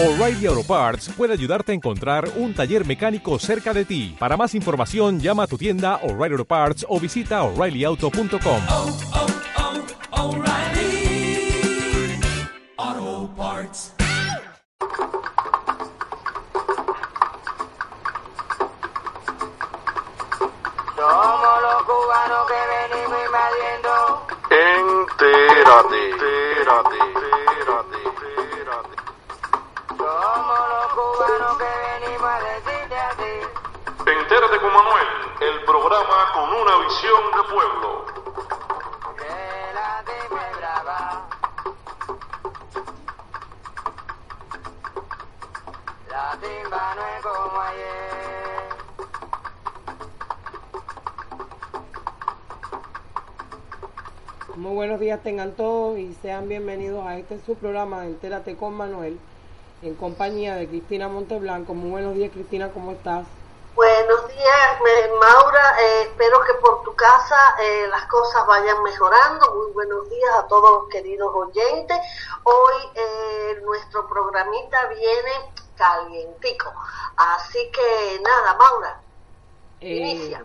O'Reilly Auto Parts puede ayudarte a encontrar un taller mecánico cerca de ti. Para más información, llama a tu tienda O'Reilly Auto Parts o visita oreillyauto.com. oh, oh, Parts. Somos los cubanos que venimos invadiendo. Entérate, entérate, entérate, que venimos a decirte a ti. Entérate con Manuel, el programa con una visión de pueblo. Que la tipe brava. La timba no es como ayer. Muy buenos días tengan todos y sean bienvenidos a este su programa Entérate con Manuel en compañía de Cristina Monteblanco. Muy buenos días Cristina, ¿cómo estás? Buenos días, Maura. eh, espero que por tu casa eh, las cosas vayan mejorando. Muy buenos días a todos los queridos oyentes. Hoy eh, nuestro programita viene calientico. Así que nada, Maura, Eh, inicia.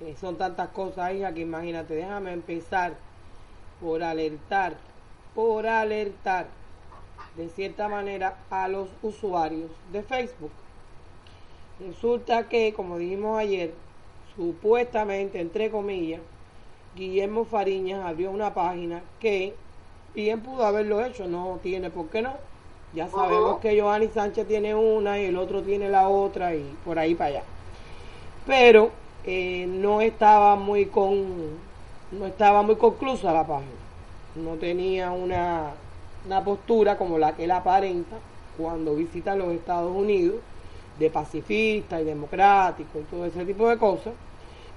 eh, son tantas cosas, hija, que imagínate, déjame empezar por alertar, por alertar de cierta manera a los usuarios de Facebook. Resulta que, como dijimos ayer, supuestamente, entre comillas, Guillermo Fariñas abrió una página que bien pudo haberlo hecho, no tiene por qué no. Ya sabemos que Joanny Sánchez tiene una y el otro tiene la otra y por ahí para allá. Pero eh, no estaba muy con no estaba muy conclusa la página. No tenía una, una postura como la que él aparenta cuando visita los Estados Unidos, de pacifista y democrático y todo ese tipo de cosas.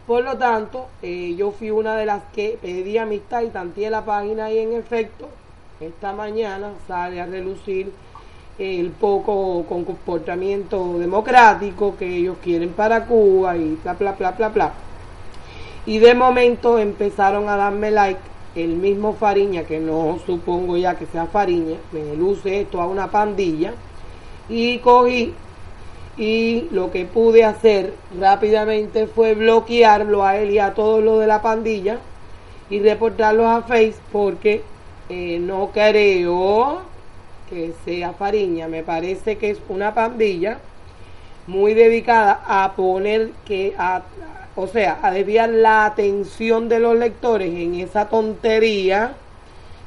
Por lo tanto, eh, yo fui una de las que pedí amistad y tanteé la página y en efecto, esta mañana sale a relucir el poco comportamiento democrático que ellos quieren para Cuba y bla, bla, bla, bla, bla. Y de momento empezaron a darme like el mismo Fariña, que no supongo ya que sea Fariña, me luce esto a una pandilla, y cogí y lo que pude hacer rápidamente fue bloquearlo a él y a todos los de la pandilla y reportarlos a Face porque eh, no creo que sea Fariña, me parece que es una pandilla muy dedicada a poner que a, o sea, a desviar la atención de los lectores en esa tontería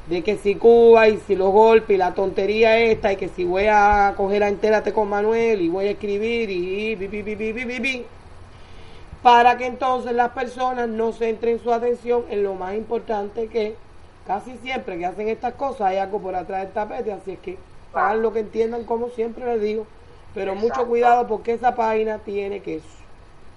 de que si Cuba y si los golpes y la tontería esta y que si voy a coger a entérate con Manuel y voy a escribir y bi, bi, bi, para que entonces las personas no centren su atención en lo más importante que casi siempre que hacen estas cosas hay algo por atrás del tapete, así es que hagan lo que entiendan como siempre les digo, pero mucho cuidado porque esa página tiene queso.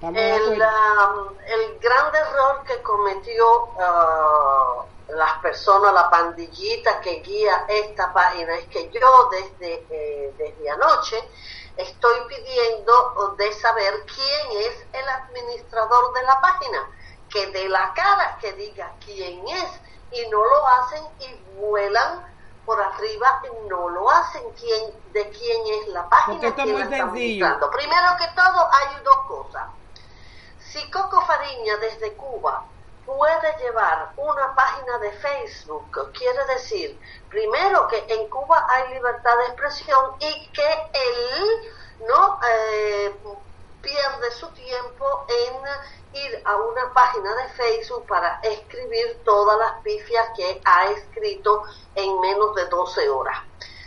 ¿Estamos de El, um, el gran error que cometió uh, las personas, la pandillita que guía esta página, es que yo desde, eh, desde anoche estoy pidiendo de saber quién es el administrador de la página, que dé la cara, que diga quién es, y no lo hacen y vuelan por arriba y no lo hacen quién, de quién es la página. Porque esto es muy sencillo. Primero que todo hay dos cosas. Si Coco Fariña desde Cuba puede llevar una página de Facebook, quiere decir, primero que en Cuba hay libertad de expresión y que él no eh, pierde su tiempo en ir a una página de Facebook para escribir todas las pifias que ha escrito en menos de 12 horas.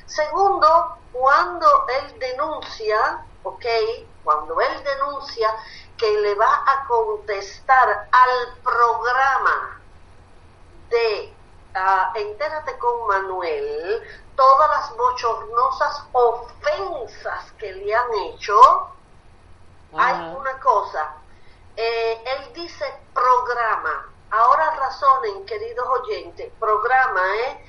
Segundo, cuando él denuncia, ok, cuando él denuncia que le va a contestar al programa de ah, Entérate con Manuel todas las bochornosas ofensas que le han hecho, hay una cosa, eh, él dice programa, ahora razonen queridos oyentes, programa, ¿eh?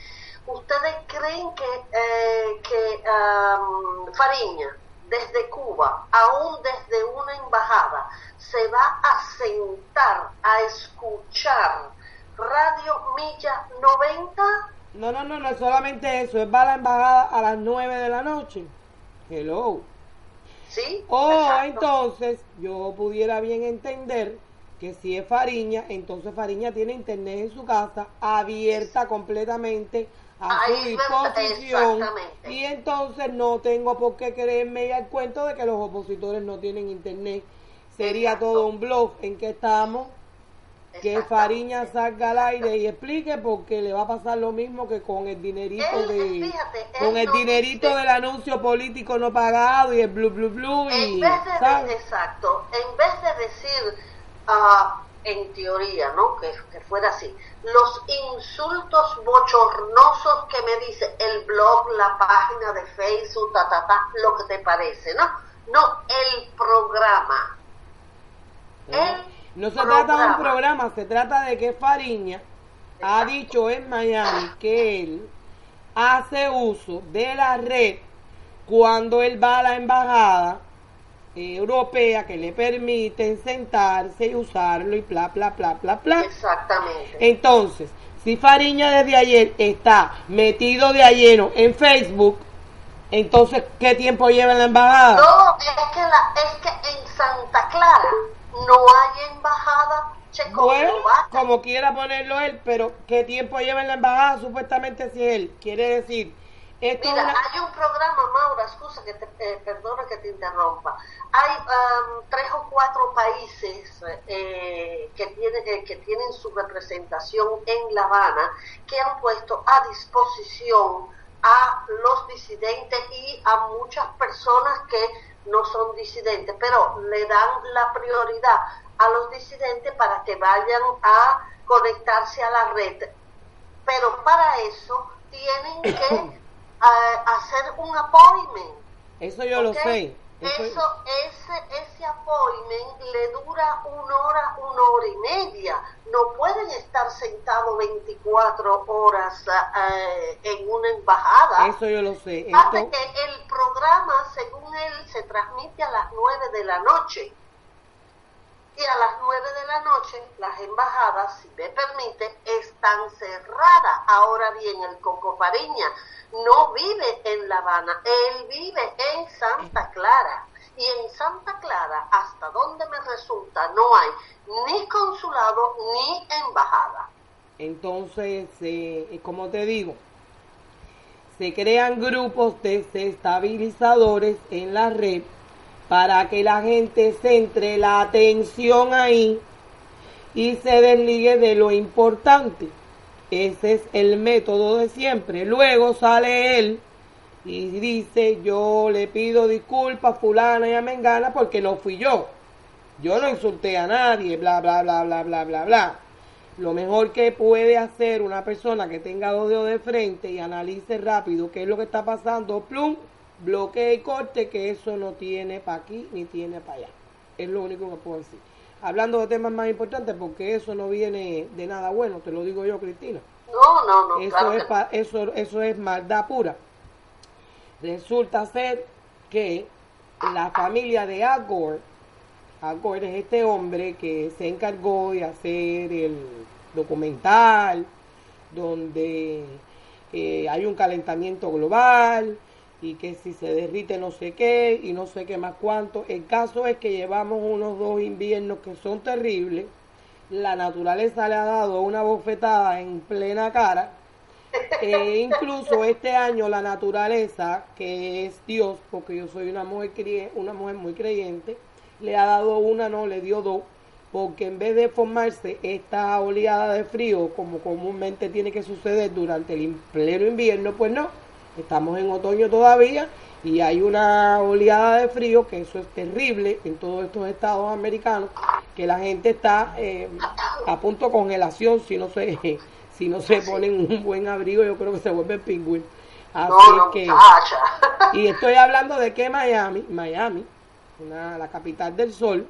¿Ustedes creen que, eh, que am, Fariña, desde Cuba, aún desde una embajada, se va a sentar a escuchar Radio Milla 90? No, no, no, no es solamente eso, es va a la embajada a las 9 de la noche Hello. ¿Sí? O Exacto. entonces yo pudiera bien entender que si es Fariña, entonces Fariña tiene internet en su casa abierta completamente a su disposición y entonces no tengo por qué creerme ya el cuento de que los opositores no tienen internet. Sería Exacto. todo un blog en que estamos que. Fariña salga al aire y explique porque le va a pasar lo mismo que con el dinerito Él, de fíjate, con el no dinerito dice- del anuncio político no pagado y el blue blue blue y En vez de, ¿sabes? exacto, en vez de decir, ah, en teoría, ¿no? Que, que fuera así, los insultos bochornosos que me dice el blog, la página de Facebook, ta, ta, ta, lo que te parece, ¿no? No, el programa. El No se trata de un programa. se trata de que Fariña ha dicho en Miami que él hace uso de la red cuando él va a la embajada europea que le permiten sentarse y usarlo y bla bla bla bla bla. Exactamente. Entonces, si Fariña desde ayer está metido de lleno en Facebook, entonces ¿qué tiempo lleva en la embajada? No, es que, la, es que en Santa Clara no hay embajada Bueno, como quiera ponerlo él, pero ¿qué tiempo lleva en la embajada? Supuestamente si él quiere decir, esto Mira, una- hay un programa, Maura, excusa que te, eh, perdona que te interrumpa. Hay um, tres o cuatro países eh, que, tienen, eh, que tienen su representación en La Habana que han puesto a disposición a los disidentes y a muchas personas que no son disidentes, pero le dan la prioridad a los disidentes para que vayan a conectarse a la red pero para eso tienen que hacer un appointment. eso yo lo sé. Eso- Eso, ese, ese appointment le dura una hora, una hora y media. No pueden estar sentados 24 horas eh, en una embajada. eso yo lo sé. Esto- que el programa, según él, se transmite a las 9 de la noche. Y a las 9 de la noche, las embajadas, si me permite, están cerradas. Ahora bien, el Coco Fariña no vive en La Habana, él vive en Santa Clara. Y en Santa Clara, hasta donde me resulta, no hay ni consulado ni embajada. Entonces, eh, como te digo, se crean grupos desestabilizadores en la red para que la gente centre la atención ahí y se desligue de lo importante. Ese es el método de siempre. Luego sale él y dice, yo le pido disculpas a fulana y a Mengana porque no fui yo. Yo no insulté a nadie, bla, bla, bla, bla, bla, bla, bla. Lo mejor que puede hacer una persona que tenga dedos de frente y analice rápido qué es lo que está pasando, plum, bloquea y corte, que eso no tiene para aquí ni tiene para allá. Es lo único que puedo decir. Hablando de temas más importantes, porque eso no viene de nada bueno, te lo digo yo, Cristina. No, no, no. Eso claro es, pa- eso, eso es maldad pura. Resulta ser que la familia de Agor, Agor es este hombre que se encargó de hacer el documental donde eh, hay un calentamiento global y que si se derrite no sé qué y no sé qué más cuánto. El caso es que llevamos unos dos inviernos que son terribles. La naturaleza le ha dado una bofetada en plena cara. E incluso este año la naturaleza, que es Dios, porque yo soy una mujer, una mujer muy creyente, le ha dado una, no, le dio dos, porque en vez de formarse esta oleada de frío, como comúnmente tiene que suceder durante el pleno invierno, pues no, estamos en otoño todavía y hay una oleada de frío, que eso es terrible en todos estos estados americanos, que la gente está eh, a punto de congelación si no se si no se ponen un buen abrigo, yo creo que se vuelven pingüinos. Así no, no, que, y estoy hablando de que Miami, Miami, una, la capital del sol,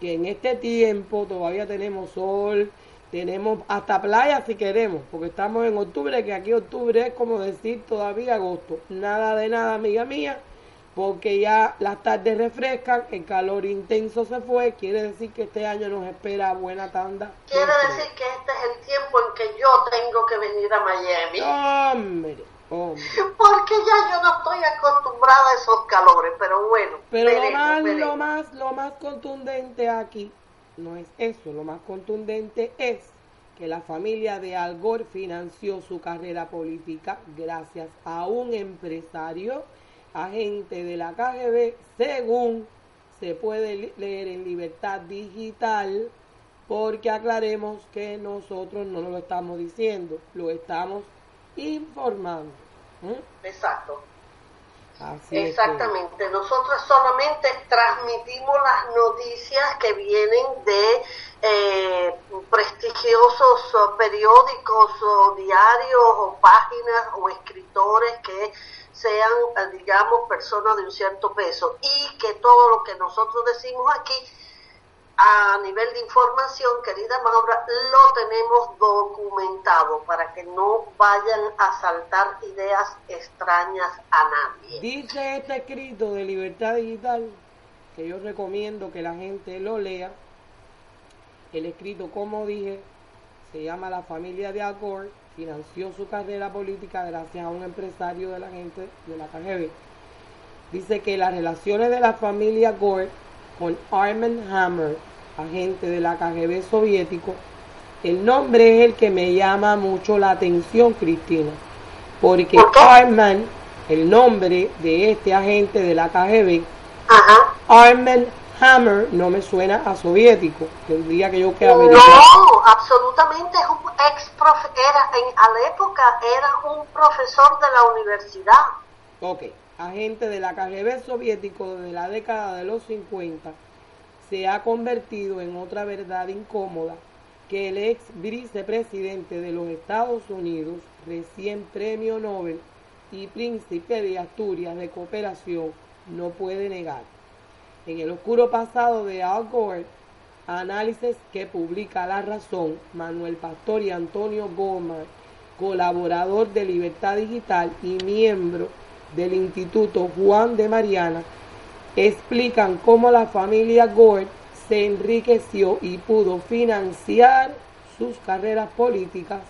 que en este tiempo todavía tenemos sol, tenemos hasta playa si queremos, porque estamos en octubre, que aquí octubre es como decir todavía agosto. Nada de nada, amiga mía, porque ya las tardes refrescan, el calor intenso se fue, quiere decir que este año nos espera buena tanda. Quiere decir que este es el tiempo en que yo tengo que venir a Miami. Hombre, Hombre. Porque ya yo no estoy acostumbrada a esos calores, pero bueno. Pero lo veremos, más, lo más, lo más contundente aquí no es eso, lo más contundente es que la familia de Al Gore financió su carrera política gracias a un empresario, agente de la KGB, según se puede leer en Libertad Digital, porque aclaremos que nosotros no lo estamos diciendo, lo estamos informando. Exacto. Exactamente, nosotros solamente transmitimos las noticias que vienen de eh, prestigiosos periódicos o diarios o páginas o escritores que sean, eh, digamos, personas de un cierto peso. Y que todo lo que nosotros decimos aquí a nivel de información, querida Maura, lo tenemos documentado para que no vayan a saltar ideas extrañas a nadie. Dice este escrito de Libertad Digital, que yo recomiendo que la gente lo lea. El escrito, como dije, se llama La familia de Al Gore, financió su carrera política gracias a un empresario de la gente de la KGB. Dice que las relaciones de la familia Gore con Armand Hammer, agente de la KGB soviético, el nombre es el que me llama mucho la atención, Cristina, porque ¿Por? Armand, el nombre de este agente de la KGB, Ajá. Armand Hammer, no me suena a soviético, tendría que yo que averiguar. No, absolutamente es un ex profe, era en a la época era un profesor de la universidad. Ok, agente de la KGB soviético desde la década de los 50, se ha convertido en otra verdad incómoda que el ex vicepresidente de los Estados Unidos, recién premio Nobel y príncipe de Asturias de cooperación, no puede negar. En el oscuro pasado de Al Gore, análisis que publica La Razón, Manuel Pastor y Antonio Gómez, colaborador de Libertad Digital y miembro del Instituto Juan de Mariana, explican cómo la familia Gore se enriqueció y pudo financiar sus carreras políticas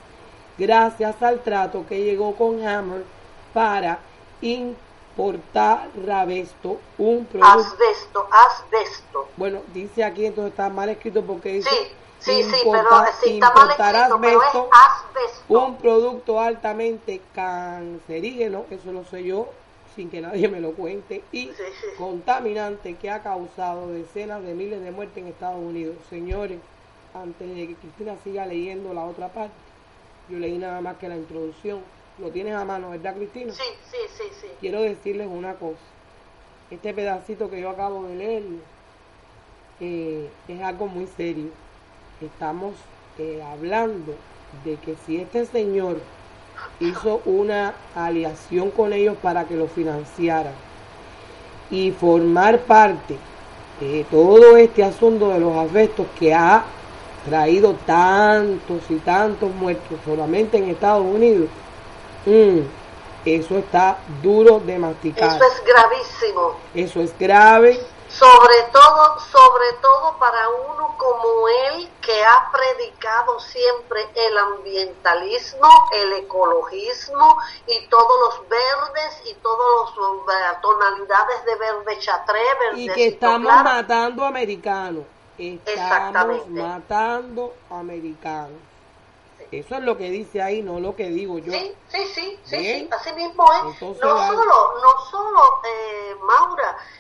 gracias al trato que llegó con Hammer para importar Rabesto, un producto Asbesto, asbesto. bueno, dice aquí, entonces está mal escrito porque dice Sí, sí, sí, pero importa- sí está mal importar escrito, pero es asbesto, asbesto. un producto altamente cancerígeno, eso lo sé yo, sin que nadie me lo cuente, y Sí, sí. contaminante que ha causado decenas de miles de muertes en Estados Unidos. Señores, antes de que Cristina siga leyendo la otra parte, yo leí nada más que la introducción. Lo tienes a mano, ¿verdad, Cristina? Sí, sí, sí, sí. quiero decirles una cosa. Este pedacito que yo acabo de leer eh, es algo muy serio. Estamos eh, hablando de que si este señor hizo una aliación con ellos para que lo financiaran y formar parte de todo este asunto de los asbestos que ha traído tantos y tantos muertos solamente en Estados Unidos, mm, eso está duro de masticar. Eso es gravísimo. Eso es grave. Sobre todo, sobre todo para uno como él que ha predicado siempre el ambientalismo, el ecologismo y todos los verdes y todas las tonalidades de verde chatré, Y verdecito que estamos claro. matando americanos. Estamos matando americanos. Eso es lo que dice ahí, no lo que digo yo. Sí, sí, sí, sí, así mismo es. Entonces, no solo, no solo, eh, Maura,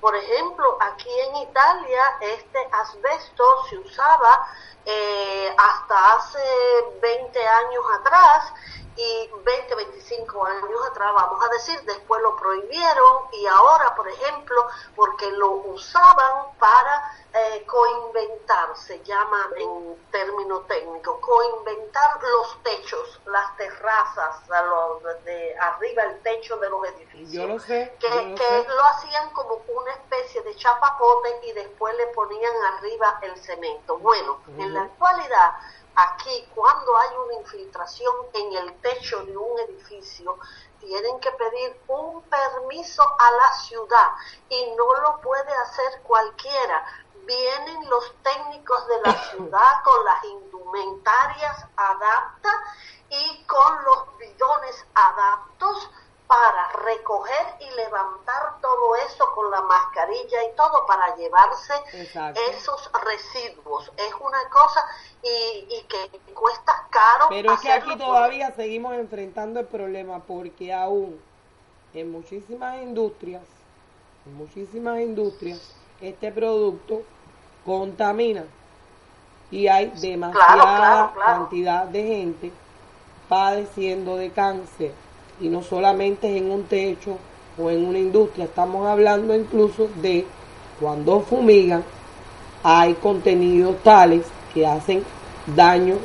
Por ejemplo, aquí en Italia este asbesto se usaba eh, hasta hace 20 años atrás y 20, 25 años atrás, vamos a decir, después lo prohibieron y ahora, por ejemplo, porque lo usaban para eh, coinventar, se llama en término técnico, coinventar los techos, las terrazas, a los de, arriba el techo de los edificios. Yo lo sé, Que, yo lo que sé. lo hacían como una especie de chapapote y después le ponían arriba el cemento. Bueno, en la actualidad aquí cuando hay una infiltración en el techo de un edificio, tienen que pedir un permiso a la ciudad y no lo puede hacer cualquiera. Vienen los técnicos de la ciudad con las indumentarias adaptas y con los bidones adaptos para recoger y levantar todo eso con la mascarilla y todo para llevarse Exacto. esos residuos. Es una cosa y, y que cuesta caro. Pero es que aquí por- todavía seguimos enfrentando el problema porque aún en muchísimas industrias, en muchísimas industrias, este producto contamina y hay demasiada claro, claro. cantidad de gente padeciendo de cáncer y no solamente en un techo o en una industria, estamos hablando incluso de cuando fumigan hay contenidos tales que hacen daño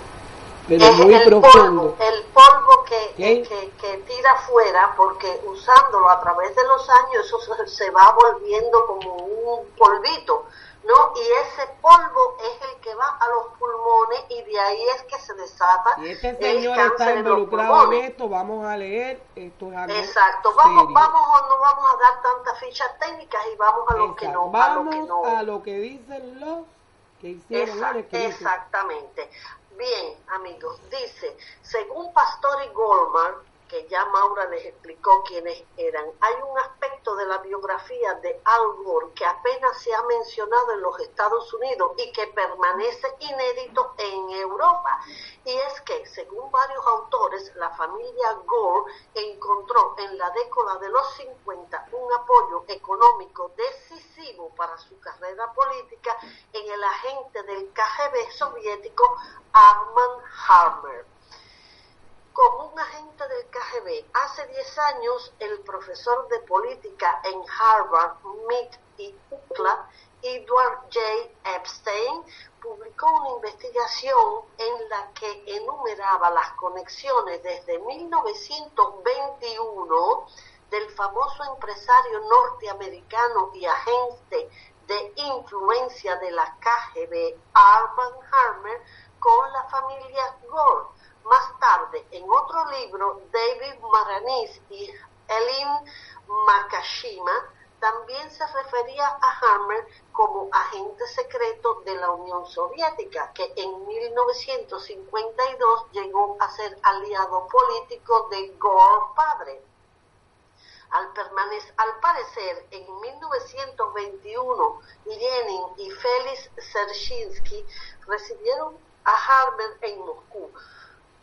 pero muy el profundo. polvo, el polvo que, que, que tira afuera, porque usándolo a través de los años, eso se va volviendo como un polvito, ¿no? Y ese polvo es el que va a los pulmones y de ahí es que se desata Si este el señor está en los involucrado en esto, vamos a leer, esto es algo Exacto, vamos, serio. vamos, o no vamos a dar tantas fichas técnicas y vamos a lo que Exacto. no, a lo que Vamos no. a lo que dicen los que hicieron Esa- el escrito. exactamente. Bien, amigos, dice, según Pastor y Goldman, que ya Maura les explicó quiénes eran, hay un aspecto de la biografía de Al Gore que apenas se ha mencionado en los Estados Unidos y que permanece inédito en Europa. Y es que, según varios autores, la familia Gore encontró en la década de los 50 un apoyo económico decisivo para su carrera política en el agente del KGB soviético Armand Harmer. Como un agente del KGB, hace 10 años el profesor de política en Harvard, Mitt y UCLA, Edward J. Epstein, publicó una investigación en la que enumeraba las conexiones desde 1921 del famoso empresario norteamericano y agente de influencia de la KGB, Armand Harmer, con la familia Gore. Más tarde, en otro libro, David Maranis y Elin Makashima también se refería a Hammer como agente secreto de la Unión Soviética, que en 1952 llegó a ser aliado político de Gore padre. Al, al parecer, en 1921, Lenin y Félix Dzerzhinsky recibieron a Harmer en Moscú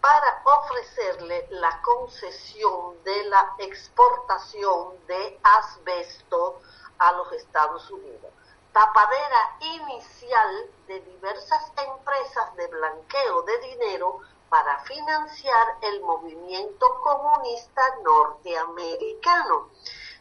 para ofrecerle la concesión de la exportación de asbesto a los Estados Unidos. Tapadera inicial de diversas empresas de blanqueo de dinero para financiar el movimiento comunista norteamericano.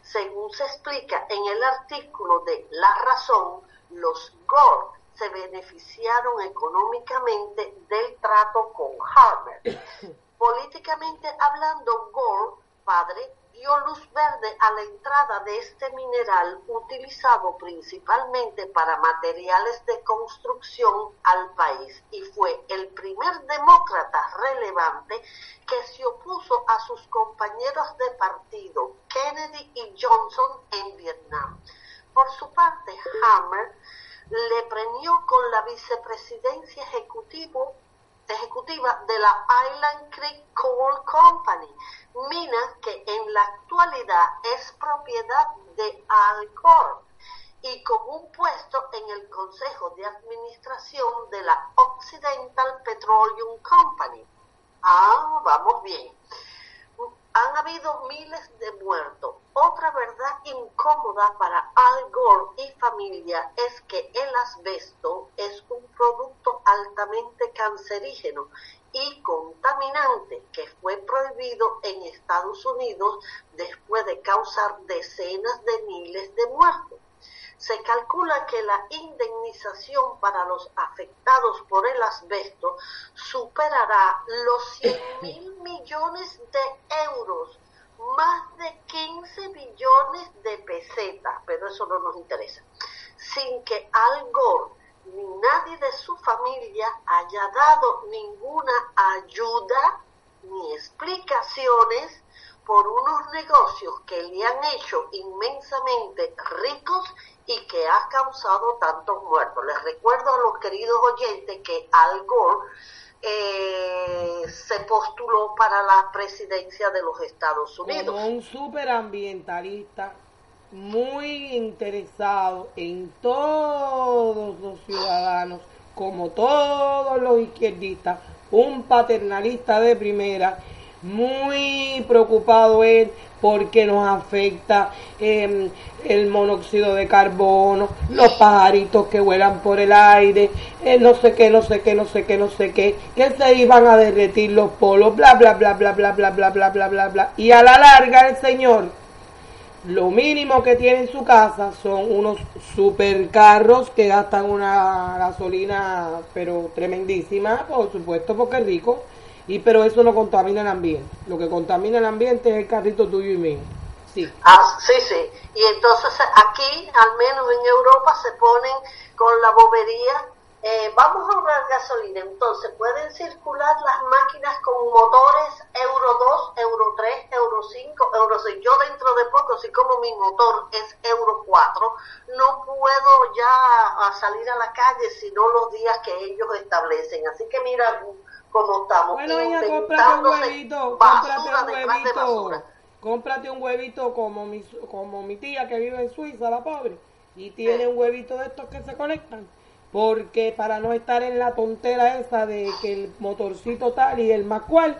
Según se explica en el artículo de La Razón, los Gore se beneficiaron económicamente del trato con Harvard. Políticamente hablando, Gore, padre, dio luz verde a la entrada de este mineral utilizado principalmente para materiales de construcción al país y fue el primer demócrata relevante que se opuso a sus compañeros de partido Kennedy y Johnson en Vietnam. Por su parte, Hammer le premió con la vicepresidencia ejecutivo, ejecutiva de la Island Creek Coal Company, mina que en la actualidad es propiedad de Al Gore y con un puesto en el Consejo de Administración de la Occidental Petroleum Company. Ah, vamos bien han habido miles de muertos. Incómoda para Al Gore y familia es que el asbesto es un producto altamente cancerígeno y contaminante que fue prohibido en Estados Unidos después de causar decenas de miles de muertos. Se calcula que la indemnización para los afectados por el asbesto superará los 100 mil millones de euros, más de 15 billones de pesetas, pero eso no nos interesa, sin que Al Gore ni nadie de su familia haya dado ninguna ayuda ni explicaciones por unos negocios que le han hecho inmensamente ricos y que ha causado tantos muertos. Les recuerdo a los queridos oyentes que Al Gore eh, se postuló para la presidencia de los Estados Unidos. como un superambientalista muy interesado en todos los ciudadanos, como todos los izquierdistas, un paternalista de primera, muy preocupado él porque nos afecta eh, el monóxido de carbono, los pajaritos que vuelan por el aire, eh, no sé qué, no sé qué, no sé qué, no sé qué, que se iban a derretir los polos, bla, bla, bla, bla, bla, bla, bla, bla, bla, bla, bla. Y a la larga el señor lo mínimo que tiene en su casa son unos supercarros que gastan una gasolina pero tremendísima, por supuesto porque es rico, y pero eso no contamina el ambiente. Lo que contamina el ambiente es el carrito tuyo y mío. Sí. Ah, sí, sí. Y entonces aquí, al menos en Europa, se ponen con la bobería, eh, vamos a ahorrar gasolina, entonces pueden circular las máquinas con motores Euro 2, Euro 3, Euro 5, Euro 6. Yo dentro de poco, si como mi motor es Euro 4, no puedo ya a salir a la calle sino los días que ellos establecen. Así que mira cómo estamos. Bueno, hija, cómprate un huevito, basura cómprate un huevito, basura. cómprate un huevito como mi, como mi tía que vive en Suiza, la pobre, y tiene un huevito de estos que se conectan, porque para no estar en la tontera esa de que el motorcito tal y el más cual,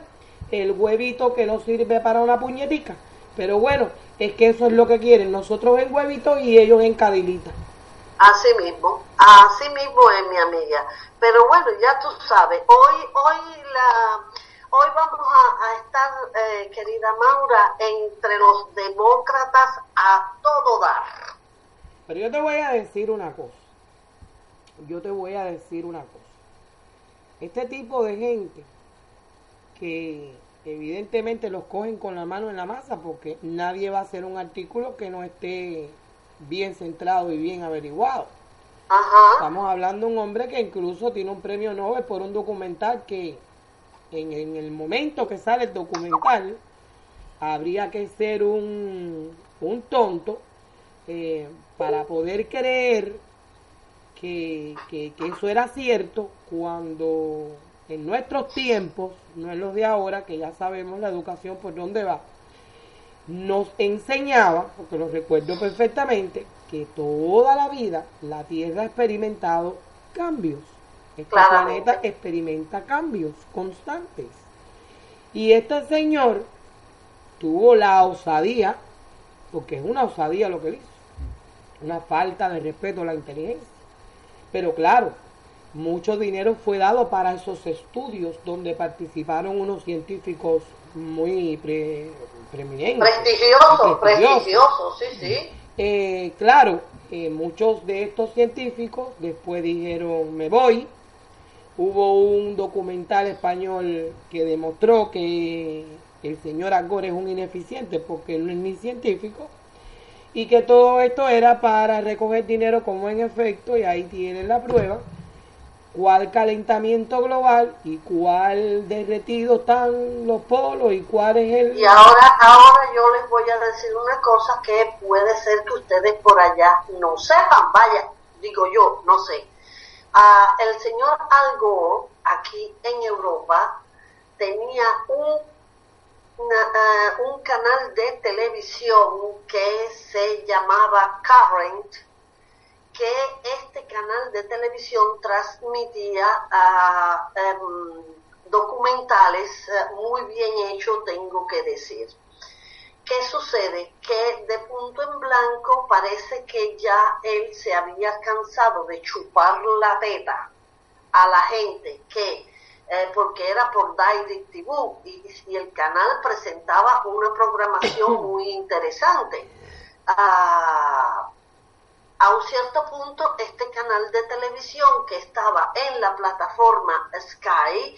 el huevito que no sirve para una puñetica, pero bueno, es que eso es lo que quieren, nosotros en huevito y ellos en cadilita. Así mismo, así mismo es mi amiga. Pero bueno, ya tú sabes, hoy, hoy la, hoy vamos a, a estar, eh, querida Maura, entre los demócratas a todo dar. Pero yo te voy a decir una cosa. Yo te voy a decir una cosa. Este tipo de gente que evidentemente los cogen con la mano en la masa porque nadie va a hacer un artículo que no esté bien centrado y bien averiguado. Ajá, Estamos hablando de un hombre que incluso tiene un premio Nobel por un documental que en, en el momento que sale el documental habría que ser un, un tonto eh, para poder creer que, que- que eso era cierto cuando en nuestros tiempos, no en los de ahora, que ya sabemos la educación por dónde va, nos enseñaba, porque lo recuerdo perfectamente, que toda la vida la Tierra ha experimentado cambios. Este planeta experimenta cambios constantes. Y este señor tuvo la osadía, porque es una osadía lo que él hizo, una falta de respeto a la inteligencia. Pero claro, mucho dinero fue dado para esos estudios donde participaron unos científicos muy pre- preeminentes. prestigioso, prestigiosos. prestigioso, sí, sí. Eh, claro, eh, muchos de estos científicos después dijeron me voy. Hubo un documental español que demostró que el señor Agor es un ineficiente porque él no es ni científico y que todo esto era para recoger dinero como en efecto, y ahí tienen la prueba, cuál calentamiento global y cuál derretido están los polos y cuál es el... Y ahora, ahora yo les voy a decir una cosa que puede ser que ustedes por allá no sepan, vaya, digo yo, no sé. Ah, el señor Al Gore, aquí en Europa, tenía un, ah, un canal de televisión que se llamaba Current, que este canal de televisión transmitía ah, em, documentales eh, muy bien hechos, tengo que decir. ¿Qué sucede? Que de punto en blanco parece que ya él se había cansado de chupar la teta a la gente que eh, porque era por DirecTV y, y el canal presentaba una programación muy interesante. Ah, a un cierto punto este canal de televisión que estaba en la plataforma Sky,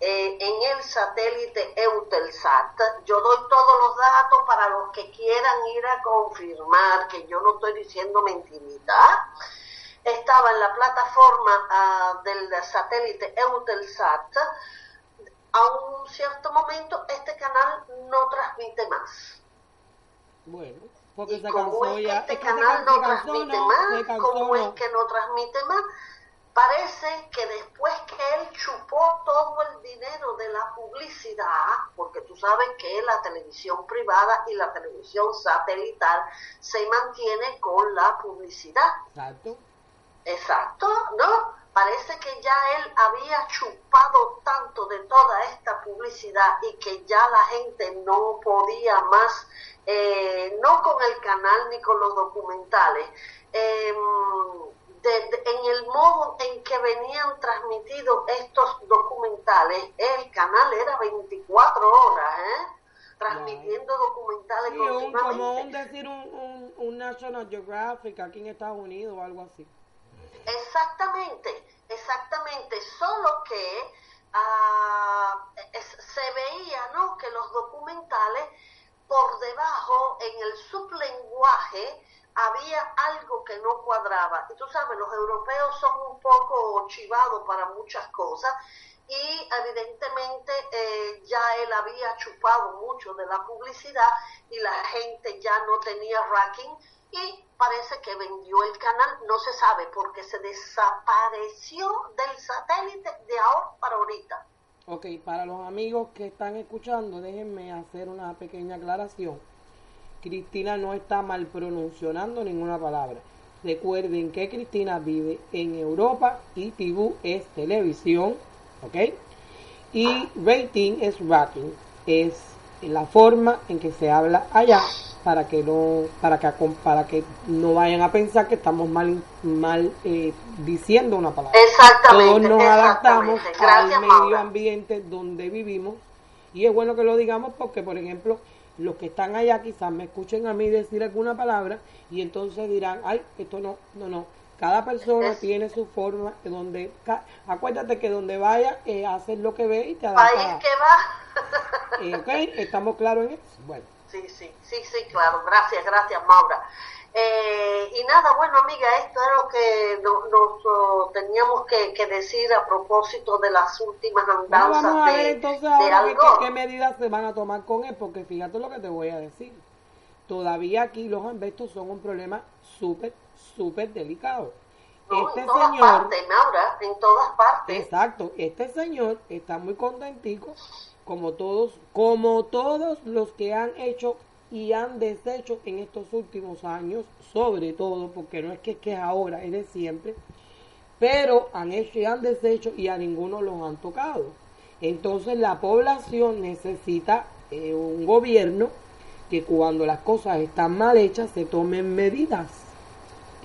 eh, en el satélite Eutelsat, yo doy todos los datos para los que quieran ir a confirmar que yo no estoy diciendo mentirita. Estaba en la plataforma ah, del satélite Eutelsat, a un cierto momento este canal no transmite más. Bueno, porque Y se como es que este canal can- no transmite más, como es que no transmite más, parece que después que él chupó todo el dinero de la publicidad, porque tú sabes que la televisión privada y la televisión satelital se mantiene con la publicidad. Exacto. Exacto, ¿no? Parece que ya él había chupado tanto de toda esta publicidad y que ya la gente no podía más, eh, no con el canal ni con los documentales, em, de- de- en el modo en que venían transmitidos estos documentales, el canal era 24 horas, ¿eh? Transmitiendo documentales Sí, un, como un decir un, un, un National Geographic aquí en Estados Unidos o algo así. Exactamente, exactamente, solo que es- se veía ¿no? que los documentales por debajo en el sublenguaje había algo que no cuadraba. Y tú sabes, los europeos son un poco chivados para muchas cosas y evidentemente eh, ya él había chupado mucho de la publicidad y la gente ya no tenía racking y parece que vendió el canal, no se sabe porque se desapareció del satélite de ahora para ahorita. Ok, para los amigos que están escuchando, déjenme hacer una pequeña aclaración. Cristina no está mal pronunciando ninguna palabra. Recuerden que Cristina vive en Europa y TV es televisión, ¿ok? Y rating es rating, es la forma en que se habla allá para que no para que para que no vayan a pensar que estamos mal mal eh, diciendo una palabra. Exactamente, Todos nos adaptamos exactamente. al medio ambiente donde vivimos y es bueno que lo digamos porque, por ejemplo, los que están allá quizás me escuchen a mí decir alguna palabra y entonces dirán, ay, esto no, no, no. Cada persona Es- tiene su forma de donde, acuérdate que donde vaya, eh, haces lo que ve y te País adaptas. que va. Eh, ¿ok? ¿Estamos claros en eso? Bueno, Sí, sí, sí, sí, claro. Gracias, gracias, Maura. Eh, y nada, bueno, amiga, esto es lo que no- nos oh, teníamos que, que decir a propósito de las últimas Bueno, andanzas vamos a ver de, entonces de ahora Al qué, medidas se van a tomar con él, porque fíjate lo que te voy a decir. Todavía aquí los arbestos son un problema súper, súper delicado. No, Este en todas señor, partes, Maura, en todas partes. exacto, este señor está muy contentico, como todos, como todos los que han hecho y han deshecho en estos últimos años, sobre todo, porque no es que, que es ahora, es de siempre, pero han hecho y han deshecho y a ninguno los han tocado. Entonces la población necesita eh, un gobierno que cuando las cosas están mal hechas se tomen medidas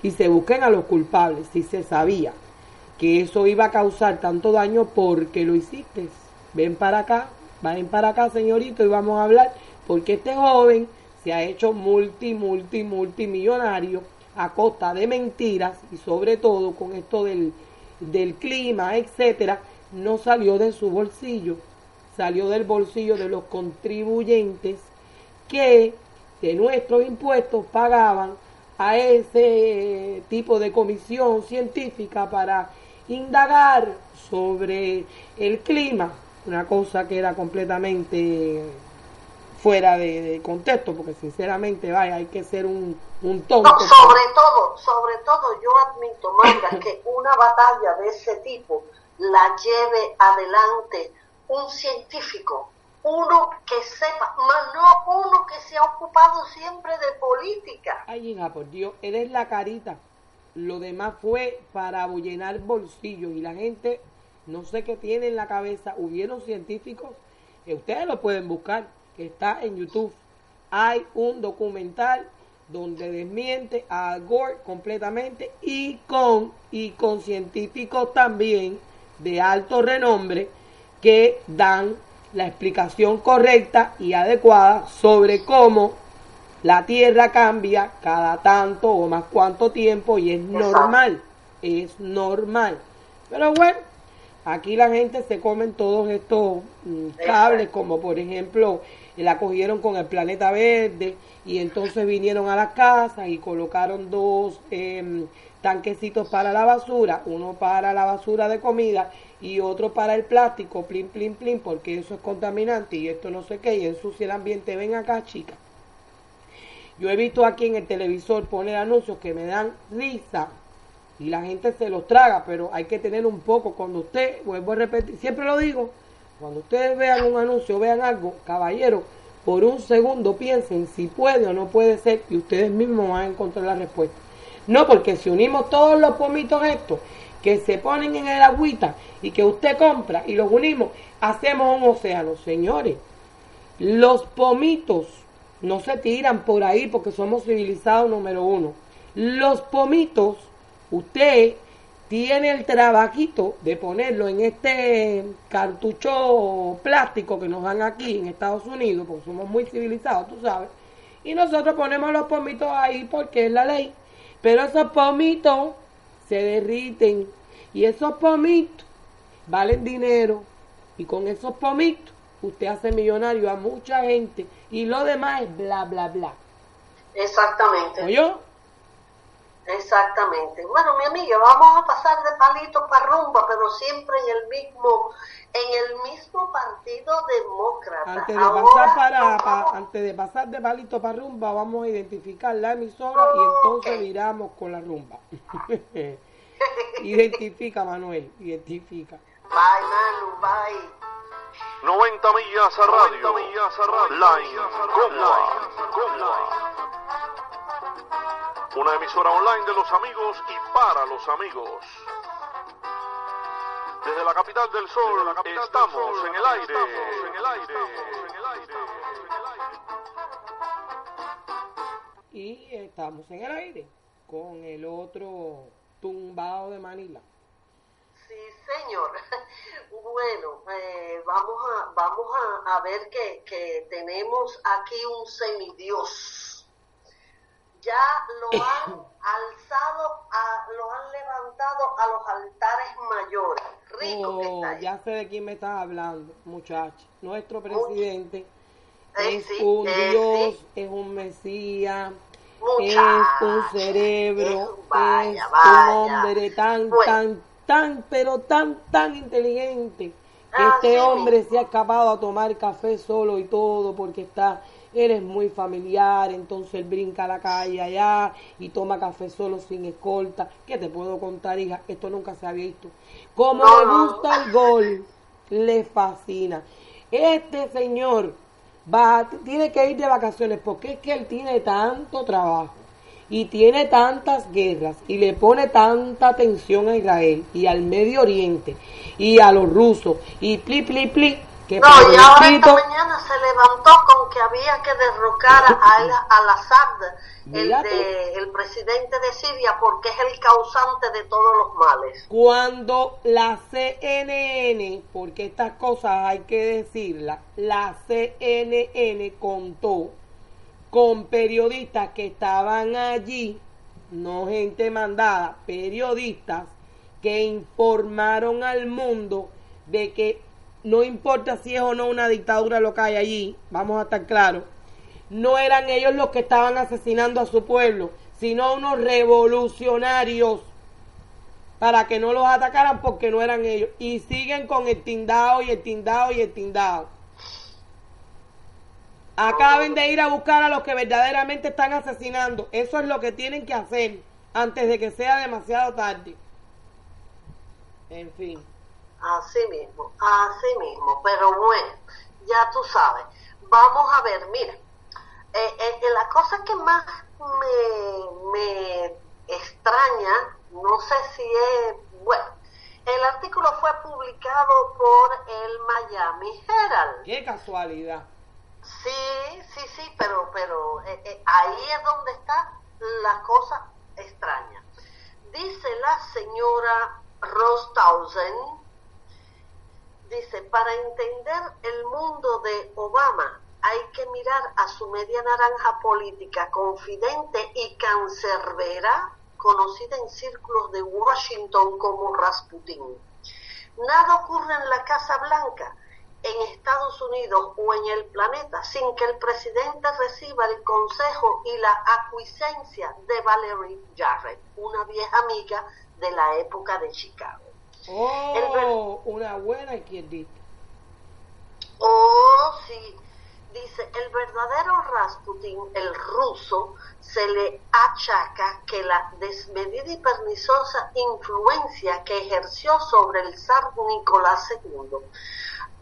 y se busquen a los culpables si se sabía que eso iba a causar tanto daño porque lo hiciste. Ven para acá, ven para acá señorito y vamos a hablar porque este joven se ha hecho multi, multi, multimillonario a costa de mentiras y sobre todo con esto del, del clima, etcétera, no salió de su bolsillo, salió del bolsillo de los contribuyentes que de nuestros impuestos pagaban a ese tipo de comisión científica para indagar sobre el clima, una cosa que era completamente fuera de, de contexto, porque sinceramente, vaya, hay que ser un, un tonto. No, sobre todo, sobre todo yo admito, Mayra, que una batalla de ese tipo la lleve adelante un científico, uno que sepa, más no uno que se ha ocupado siempre de política. Ay, hija, por Dios, eres la carita. Lo demás fue para llenar bolsillos y la gente, no sé qué tiene en la cabeza. Hubieron científicos, que ustedes lo pueden buscar, que está en YouTube. Hay un documental donde desmiente a Gore completamente y con, y con científicos también de alto renombre que dan la explicación correcta y adecuada sobre cómo la Tierra cambia cada tanto o más cuánto tiempo y es normal, es normal. Pero bueno, aquí la gente se comen todos estos mm, cables, como por ejemplo la cogieron con el planeta verde y entonces vinieron a las casas y colocaron dos em, tanquecitos para la basura, uno para la basura de comida y otro para el plástico, plin, plin, plin, porque eso es contaminante y esto no sé qué, y ensucia el ambiente. Ven acá, chicas. Yo he visto aquí en el televisor poner anuncios que me dan risa y la gente se los traga, pero hay que tener un poco. Cuando usted, vuelvo a repetir, siempre lo digo, cuando ustedes vean un anuncio, vean algo, caballero, por un segundo piensen si puede o no puede ser y ustedes mismos van a encontrar la respuesta. No, porque si unimos todos los pomitos estos que se ponen en el agüita y que usted compra y los unimos, hacemos un océano. Señores, los pomitos no se tiran por ahí porque somos civilizados número uno. Los pomitos, usted tiene el trabajito de ponerlo en este cartucho plástico que nos dan aquí en Estados Unidos, porque somos muy civilizados, tú sabes. Y nosotros ponemos los pomitos ahí porque es la ley. Pero esos pomitos se derriten y esos pomitos valen dinero. Y con esos pomitos usted hace millonario a mucha gente y lo demás es bla, bla, bla. Exactamente. Exactamente. Bueno, mi amiga, vamos a pasar de palito para rumba, pero siempre en el mismo, en el mismo partido demócrata. Antes de Ahora pasar para, antes de pasar de palito para rumba, vamos a identificar la emisora y entonces viramos con la rumba. identifica, Manuel, identifica. Bye, Manu, bye. 90 millas a radio. millas a radio. Line Comba. Una emisora online de los amigos y para los amigos. Desde la capital del sol estamos en el aire. En el aire. En el aire. Y estamos en el aire con el otro tumbado de Manila. Sí, señor. Bueno, eh, vamos a vamos a, a ver que, que tenemos aquí un semidios. Ya lo han alzado, a, lo han levantado a los altares mayores. Rico que Oh, está ahí. ya sé de quién me estás hablando, muchacha. Nuestro presidente Eh, es sí, un eh, Dios, sí. es un Mesías, es un cerebro, vaya, es vaya. un hombre tan, Bueno. tan, tan, pero tan, tan inteligente este hombre se ha escapado a tomar café solo y todo porque está, eres muy familiar, entonces él brinca a la calle allá y toma café solo sin escolta. ¿Qué te puedo contar, hija? Esto nunca se ha visto. Como No, le no. gusta el gol, le fascina. Este señor va, tiene que ir de vacaciones porque es que él tiene tanto trabajo y tiene tantas guerras y le pone tanta atención a Israel y al Medio Oriente y a los rusos y pli pli pli que No, y ahora esta mañana se levantó con que había que derrocar a al- al-Assad, el, de- el presidente de Siria, porque es el causante de todos los males. Cuando la CNN, porque estas cosas hay que decirlas, la CNN contó con periodistas que estaban allí, no gente mandada, periodistas que informaron al mundo de que no importa si es o no una dictadura lo que hay allí, vamos a estar claros, no eran ellos los que estaban asesinando a su pueblo, sino unos revolucionarios para que no los atacaran porque no eran ellos. Y siguen con el tindao y el tindao y el tindao. Acaben de ir a buscar a los que verdaderamente están asesinando. Eso es lo que tienen que hacer antes de que sea demasiado tarde. En fin. Así mismo, así mismo. Pero bueno, ya tú sabes. Vamos a ver, mira. eh, eh, la cosa que más me, me extraña, no sé si es, bueno, el artículo fue publicado por el Miami Herald. Qué casualidad. Sí, sí, sí, pero, pero eh, eh, ahí es donde está la cosa extraña. Dice la señora Rostausen, dice, para entender el mundo de Obama hay que mirar a su media naranja política confidente y cancerbera, conocida en círculos de Washington como Rasputin. Nada ocurre en la Casa Blanca en Estados Unidos o en el planeta sin que el presidente reciba el consejo y la aquiescencia de Valerie Jarrett, una vieja amiga de la época de Chicago. El Oh, una buena izquierdista. Oh, sí. Dice, el verdadero Rasputin, el ruso, se le achaca que la desmedida y perniciosa influencia que ejerció sobre el zar Nicolás II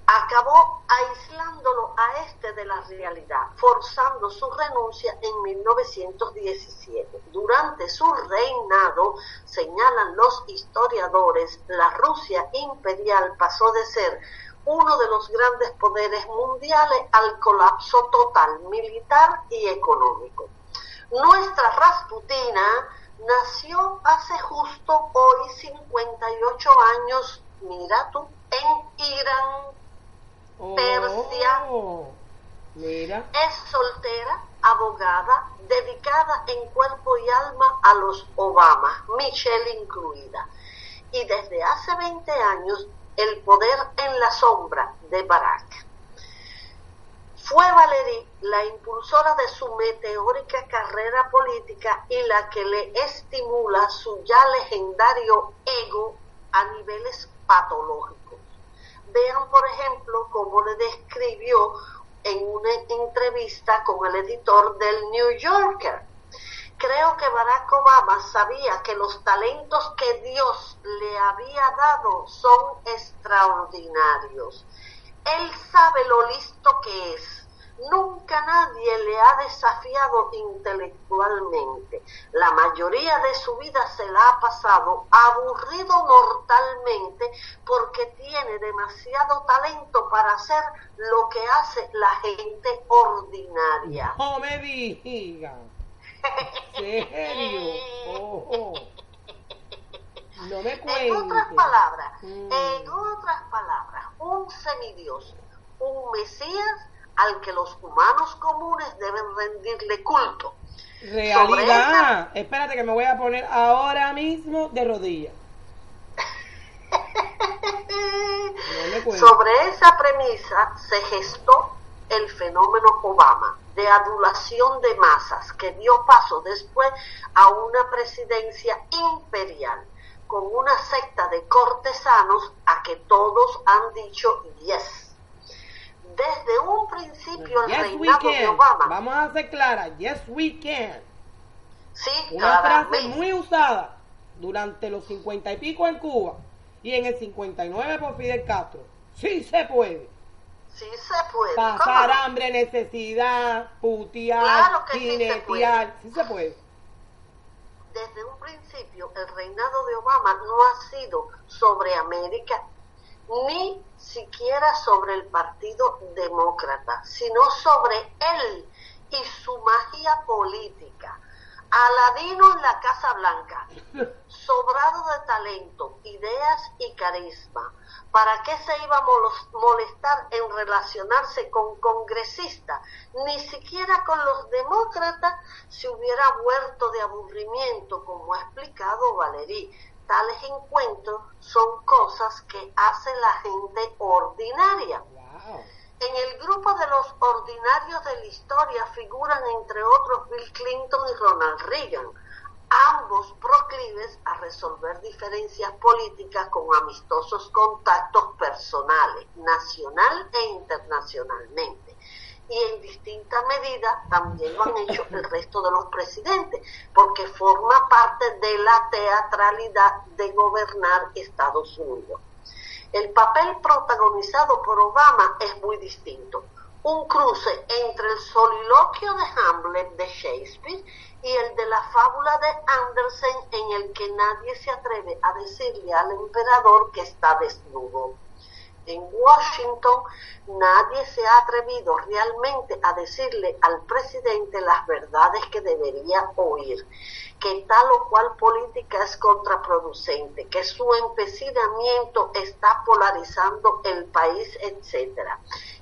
acabó aislándolo a este de la realidad, forzando su renuncia en 1917. Durante su reinado, señalan los historiadores, la Rusia imperial pasó de ser uno de los grandes poderes mundiales al colapso total militar y económico. Nuestra Rasputina nació hace justo hoy 58 años, mira tú, en Irán. Persia. Oh, mira. Es soltera, abogada, dedicada en cuerpo y alma a los Obama, Michelle incluida. Y desde hace 20 años, el poder en la sombra de Barack. Fue Valerie la impulsora de su meteórica carrera política y la que le estimula su ya legendario ego a niveles patológicos. Vean, por ejemplo, cómo le describió en una entrevista con el editor del New Yorker. Creo que Barack Obama sabía que los talentos que Dios le había dado son extraordinarios. Él sabe lo listo que es. Nunca nadie le ha desafiado intelectualmente. La mayoría de su vida se la ha pasado aburrido mortalmente porque tiene demasiado talento para hacer lo que hace la gente ordinaria. No me diga. ¿Serio? Ojo. No me En otras palabras, Mm. en otras palabras, un semidios, un mesías al que los humanos comunes deben rendirle culto. Realidad. Espérate que me voy a poner ahora mismo de rodillas. No. Sobre esa premisa se gestó el fenómeno Obama de adulación de masas que dio paso después a una presidencia imperial con una secta de cortesanos a que todos han dicho yes. Desde un principio el Yes, reinado de. Obama, Vamos a ser claras. Yes, we can. sí, Una frase muy usada durante los cincuenta y pico en Cuba y en el 59 por Fidel Castro. Sí se puede. sí se puede. ¿cómo Pasar no? hambre, necesidad, putear, Claro sí jinetear. Sí se puede. desde un principio el reinado de Obama no ha sido sobre América ni siquiera sobre el Partido Demócrata, sino sobre él y su magia política. Aladino en la Casa Blanca, sobrado de talento, ideas y carisma. ¿Para qué se iba a molestar en relacionarse con congresistas? Ni siquiera con los demócratas se hubiera vuelto de aburrimiento, como ha explicado Valerí. Tales encuentros son cosas que hace la gente ordinaria. Wow. En el grupo de los ordinarios de la historia figuran entre otros Bill Clinton y Ronald Reagan, ambos proclives a resolver diferencias políticas con amistosos contactos personales, nacional e internacionalmente. Y en distinta medida también lo han hecho el resto de los presidentes, porque forma parte de la teatralidad de gobernar Estados Unidos. El papel protagonizado por Obama es muy distinto. Un cruce entre el soliloquio de Hamlet de Shakespeare y el de la fábula de Andersen en el que nadie se atreve a decirle al emperador que está desnudo. En Washington nadie se ha atrevido realmente a decirle al presidente las verdades que debería oír, que tal o cual política es contraproducente, que su empecinamiento está polarizando el país, etcétera.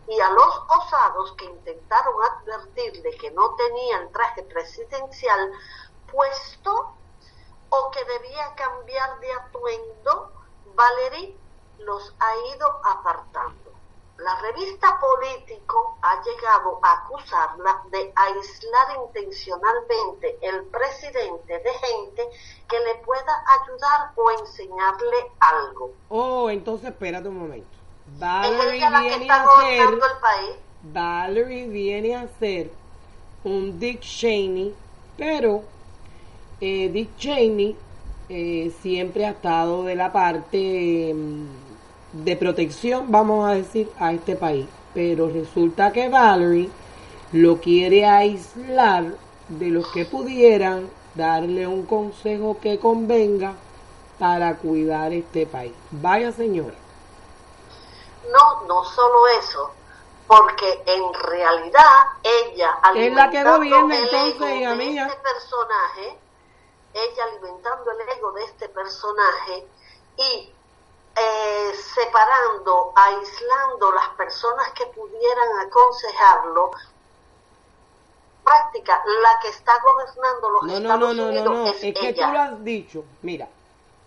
Y a los osados que intentaron advertirle que no tenía el traje presidencial puesto o que debía cambiar de atuendo, Valerie los ha ido apartando. la revista Político ha llegado a acusarla de aislar intencionalmente el presidente de gente que le pueda ayudar o enseñarle algo. Oh, entonces espérate un momento. Valerie viene a el país. Valerie viene a ser un Dick Cheney, pero eh, Dick Cheney eh, siempre ha estado de la parte mm, de protección, vamos a decir, a este país. Pero resulta que Valerie lo quiere aislar de los que pudieran darle un consejo que convenga para cuidar este país. Vaya señora. No, no solo eso, porque en realidad ella Es la que gobierna, entonces, de este personaje, ella alimentando el ego de este personaje y eh, separando, aislando las personas que pudieran aconsejarlo, práctica, la que está gobernando los No, no, Estados no, no, no, Unidos no. es, Es que ella. tú lo has dicho. Mira,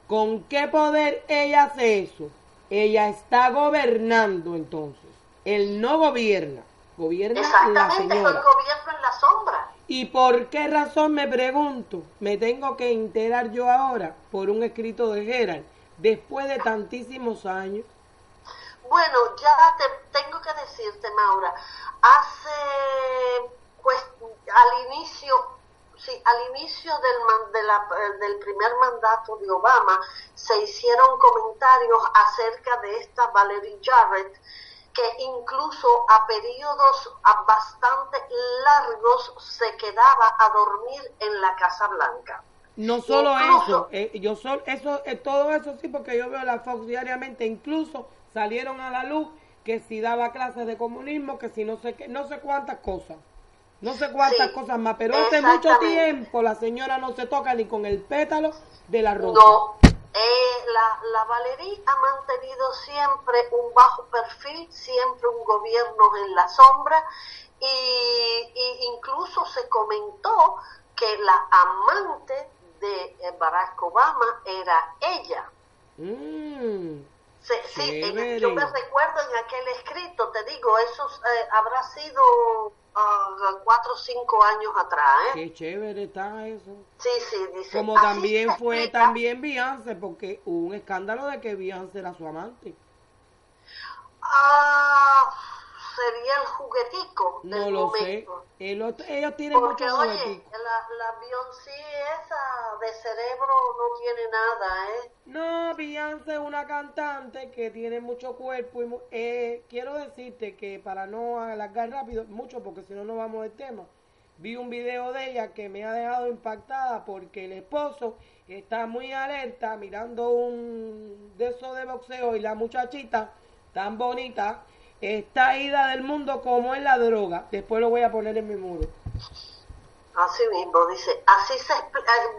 ¿con qué poder ella hace eso? Ella está gobernando entonces. Él no gobierna. Gobierna la Exactamente, el señora. gobierno en la sombra. ¿Y por qué razón me pregunto? Me tengo que enterar yo ahora por un escrito de Gerald, después de tantísimos años. Bueno, ya te tengo que decirte, Maura, hace, pues, al inicio, sí, al inicio del, de la- eh, del primer mandato de Obama, se hicieron comentarios acerca de esta Valerie Jarrett, que incluso a periodos bastante largos se quedaba a dormir en la Casa Blanca. No solo Incluso- eso, eh, yo sol, eso, eh, todo eso sí, porque yo veo la Fox diariamente, incluso salieron a la luz que si daba clases de comunismo, que si no sé qué, no sé cuántas cosas, no sé cuántas Sí, cosas más, pero hace mucho tiempo la señora no se toca ni con el pétalo de la rosa. No, eh, la, la Valerie ha mantenido siempre un bajo perfil, siempre un gobierno en la sombra y, y incluso se comentó que la amante de eh, Barack Obama era ella. Mm, sí, en- Chévere. yo me recuerdo en aquel escrito, te digo, eso eh, habrá sido ah, cuatro o cinco años atrás, ¿eh? qué chévere está eso. Sí, sí, dice. Como también fue explica- también Beyoncé, porque hubo un escándalo de que Beyoncé era su amante. Ah, sería el juguetico del No lo sé. Ellos, ellos tienen Porque muchos oye, la, la Beyoncé esa de cerebro no tiene nada, ¿eh? No, Beyoncé es una cantante que tiene mucho cuerpo y eh, quiero decirte que para no alargar rápido, mucho porque si no no vamos del tema, vi un video de ella que me ha dejado impactada porque el esposo está muy alerta mirando un de esos de boxeo y la muchachita tan bonita está ida del mundo como en la droga. Después lo voy a poner en mi muro. Así mismo, dice, así se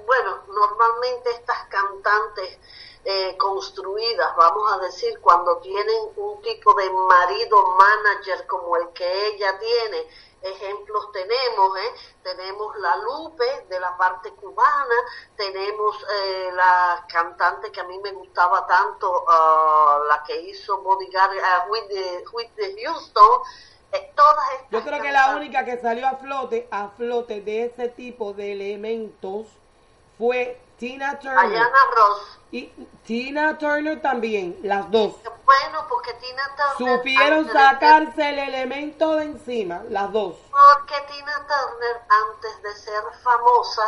bueno, normalmente estas cantantes eh, construidas, vamos a decir, cuando tienen un tipo de marido manager como el que ella tiene, ejemplos tenemos, ¿eh? tenemos la Lupe de la parte cubana, tenemos eh, la cantante que a mí me gustaba tanto, ah, la que hizo Bodyguard, uh, Whitney, Whitney Houston, eh, todas estas Yo creo que la única que salió a flote, a flote de ese tipo de elementos fue Tina Turner. Diana Ross. Y Tina Turner también, las dos. Bueno, porque Tina Turner... Supieron sacarse el elemento de encima, las dos. porque Tina Turner, antes de ser famosa,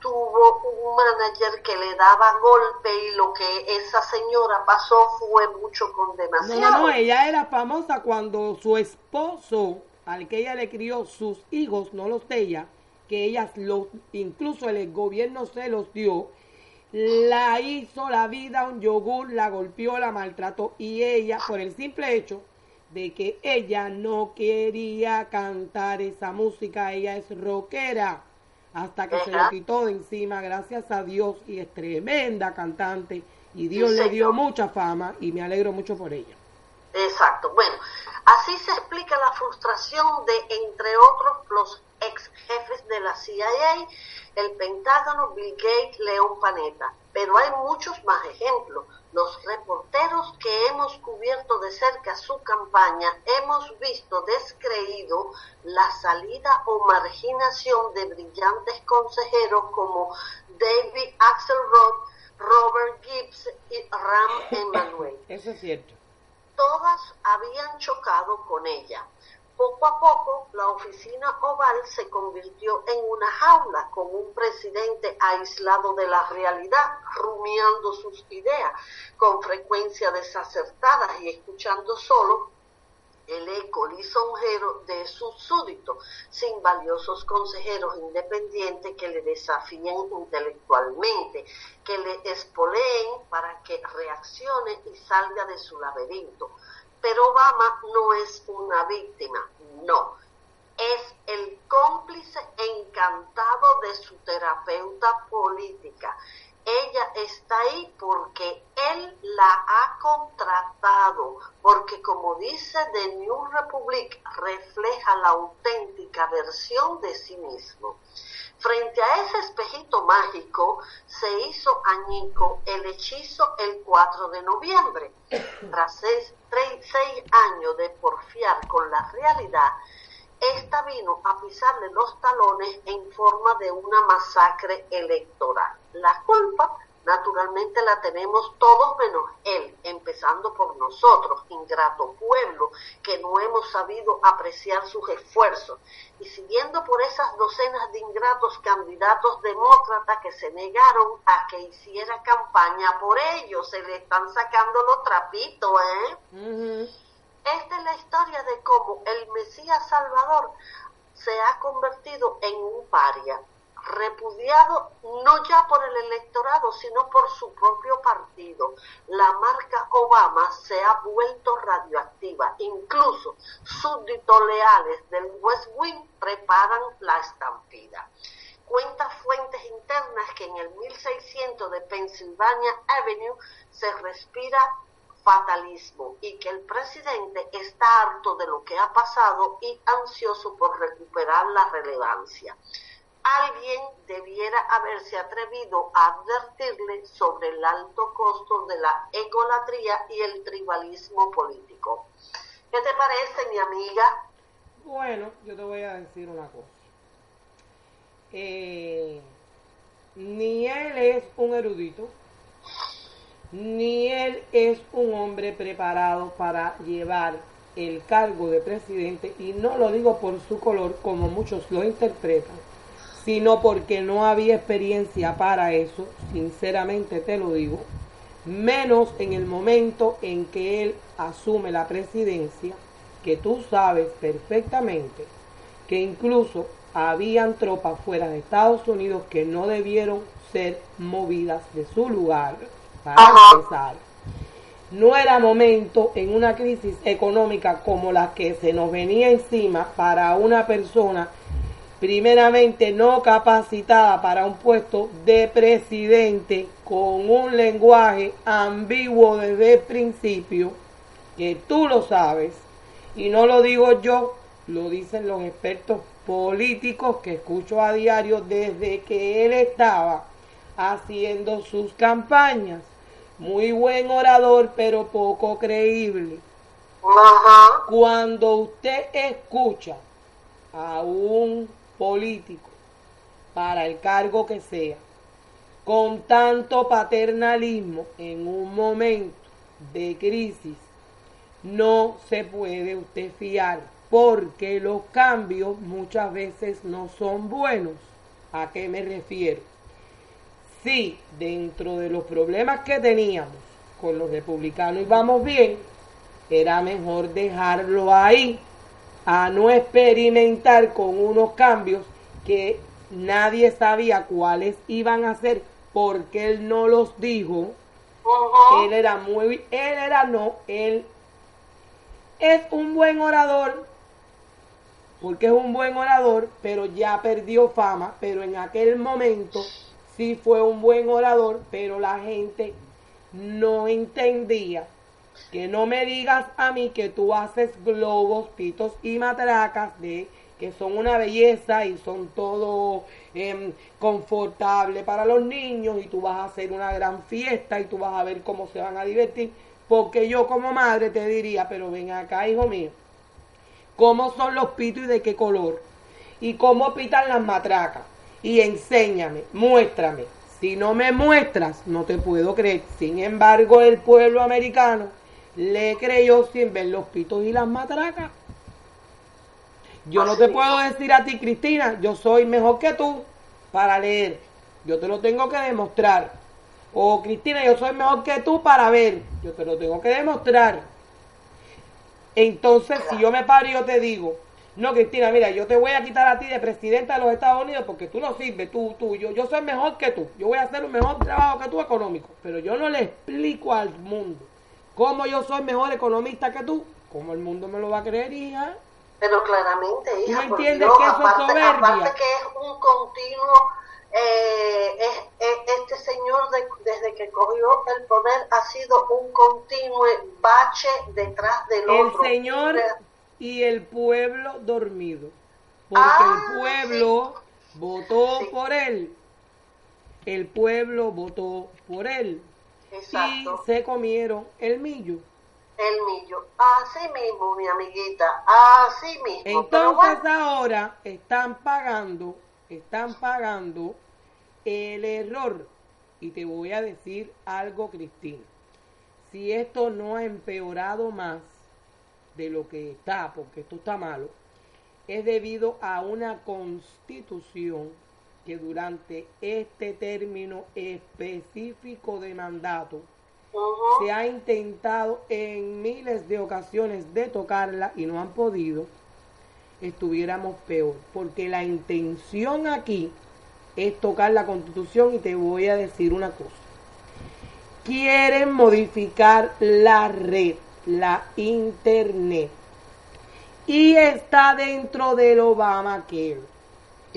tuvo un manager que le daba golpe y lo que esa señora pasó fue mucho con No, demasiado. no, no, ella era famosa cuando su esposo, al que ella le crió sus hijos, no los de ella, que ella los, incluso el gobierno se los dio, la hizo la vida un yogur, la golpeó, la maltrató y ella, por el simple hecho de que ella no quería cantar esa música, ella es rockera, hasta que se lo quitó de encima, gracias a Dios, y es tremenda cantante, y Dios Sí, le dio señor. mucha fama, y me alegro mucho por ella. Exacto. Bueno, así se explica la frustración de, entre otros, los ex jefes de la CIA, el Pentágono, Bill Gates, León Panetta. Pero hay muchos más ejemplos. Los reporteros que hemos cubierto de cerca su campaña hemos visto descreído la salida o marginación de brillantes consejeros como David Axelrod, Robert Gibbs y Ram Emanuel Eso es cierto. todas habían chocado con ella. Poco a poco, la oficina oval se convirtió en una jaula con un presidente aislado de la realidad, rumiando sus ideas, con frecuencia desacertadas y escuchando solo el eco lisonjero de sus súbditos, sin valiosos consejeros independientes que le desafíen intelectualmente, que le espoleen para que reaccione y salga de su laberinto. Pero Obama no es una víctima, no. Es el cómplice encantado de su terapeuta política. Ella está ahí porque él la ha contratado, porque como dice The New Republic, refleja la auténtica versión de sí mismo. Frente a ese espejito mágico se hizo añico el hechizo el 4 de noviembre. Tras seis, seis años de porfiar con la realidad, esta vino a pisarle los talones en forma de una masacre electoral. La culpa, naturalmente, la tenemos todos menos él, empezando por nosotros, ingrato pueblo, que no hemos sabido apreciar sus esfuerzos. Y siguiendo por esas docenas de ingratos candidatos demócratas que se negaron a que hiciera campaña por ellos, se le están sacando los trapitos, ¿eh? Esta es la historia de cómo el Mesías Salvador se ha convertido en un paria, repudiado no ya por el electorado, sino por su propio partido. La marca Obama se ha vuelto radioactiva. Incluso súbditos leales del West Wing preparan la estampida. Cuenta fuentes internas que en el 1600 de Pennsylvania Avenue se respira fatalismo y que el presidente está harto de lo que ha pasado y ansioso por recuperar la relevancia. Alguien debiera haberse atrevido a advertirle sobre el alto costo de la egolatría y el tribalismo político. ¿Qué te parece, mi amiga? Bueno, yo te voy a decir una cosa. Eh, ni él es un erudito, ni él es un hombre preparado para llevar el cargo de presidente, y no lo digo por su color como muchos lo interpretan, sino porque no había experiencia para eso, sinceramente te lo digo, menos en el momento en que él asume la presidencia, que tú sabes perfectamente que incluso habían tropas fuera de Estados Unidos que no debieron ser movidas de su lugar para empezar. No era momento en una crisis económica como la que se nos venía encima para una persona primeramente no capacitada para un puesto de presidente con un lenguaje ambiguo desde el principio, que tú lo sabes, y no lo digo yo, lo dicen los expertos políticos que escucho a diario desde que él estaba haciendo sus campañas. Muy buen orador, pero poco creíble. Cuando usted escucha a un político para el cargo que sea, con tanto paternalismo en un momento de crisis, no se puede usted fiar, porque los cambios muchas veces no son buenos. ¿A qué me refiero? Sí, dentro de los problemas que teníamos con los republicanos íbamos bien, era mejor dejarlo ahí, a no experimentar con unos cambios que nadie sabía cuáles iban a ser porque él no los dijo. Él era muy, él era no, él es un buen orador, porque es un buen orador, pero ya perdió fama, pero en aquel momento sí fue un buen orador, pero la gente no entendía que no me digas a mí que tú haces globos, pitos y matracas de que son una belleza y son todo em, confortable para los niños y tú vas a hacer una gran fiesta y tú vas a ver cómo se van a divertir. Porque yo como madre te diría, pero ven acá, hijo mío, ¿cómo son los pitos y de qué color? Y cómo pitan las matracas. Y enséñame, muéstrame. Si no me muestras, no te puedo creer. Sin embargo, el pueblo americano le creyó sin ver los pitos y las matracas. Yo no te puedo decir a ti, Cristina, yo soy mejor que tú para leer. Yo te lo tengo que demostrar. O Cristina, yo soy mejor que tú para ver. Yo te lo tengo que demostrar. Entonces, si yo me paro y yo te digo, no, Cristina, mira, yo te voy a quitar a ti de presidenta de los Estados Unidos porque tú no sirves, tú, tú, yo, yo soy mejor que tú. Yo voy a hacer un mejor trabajo que tú económico. Pero yo no le explico al mundo cómo yo soy mejor economista que tú. ¿Cómo el mundo me lo va a creer, hija? Pero claramente, hija, no por entiendes Dios, que eso es soberbia? aparte que es un continuo, eh, es- es- este señor de- desde que cogió el poder ha sido un continuo bache detrás del el otro. Señor Y el pueblo dormido. Porque Ah, el pueblo votó Sí. por él. El pueblo votó por él. Y se comieron el millo. el millo. Así mismo, mi amiguita, así mismo. Entonces bueno, ahora están pagando, están pagando el error. Y te voy a decir algo, Cristina. Si esto no ha empeorado más de lo que está, porque esto está malo, es debido a una constitución que durante este término específico de mandato se ha intentado en miles de ocasiones de tocarla y no han podido, estuviéramos peor. Porque la intención aquí es tocar la constitución y te voy a decir una cosa. Quieren modificar la red, la internet. Y está dentro del Obamacare.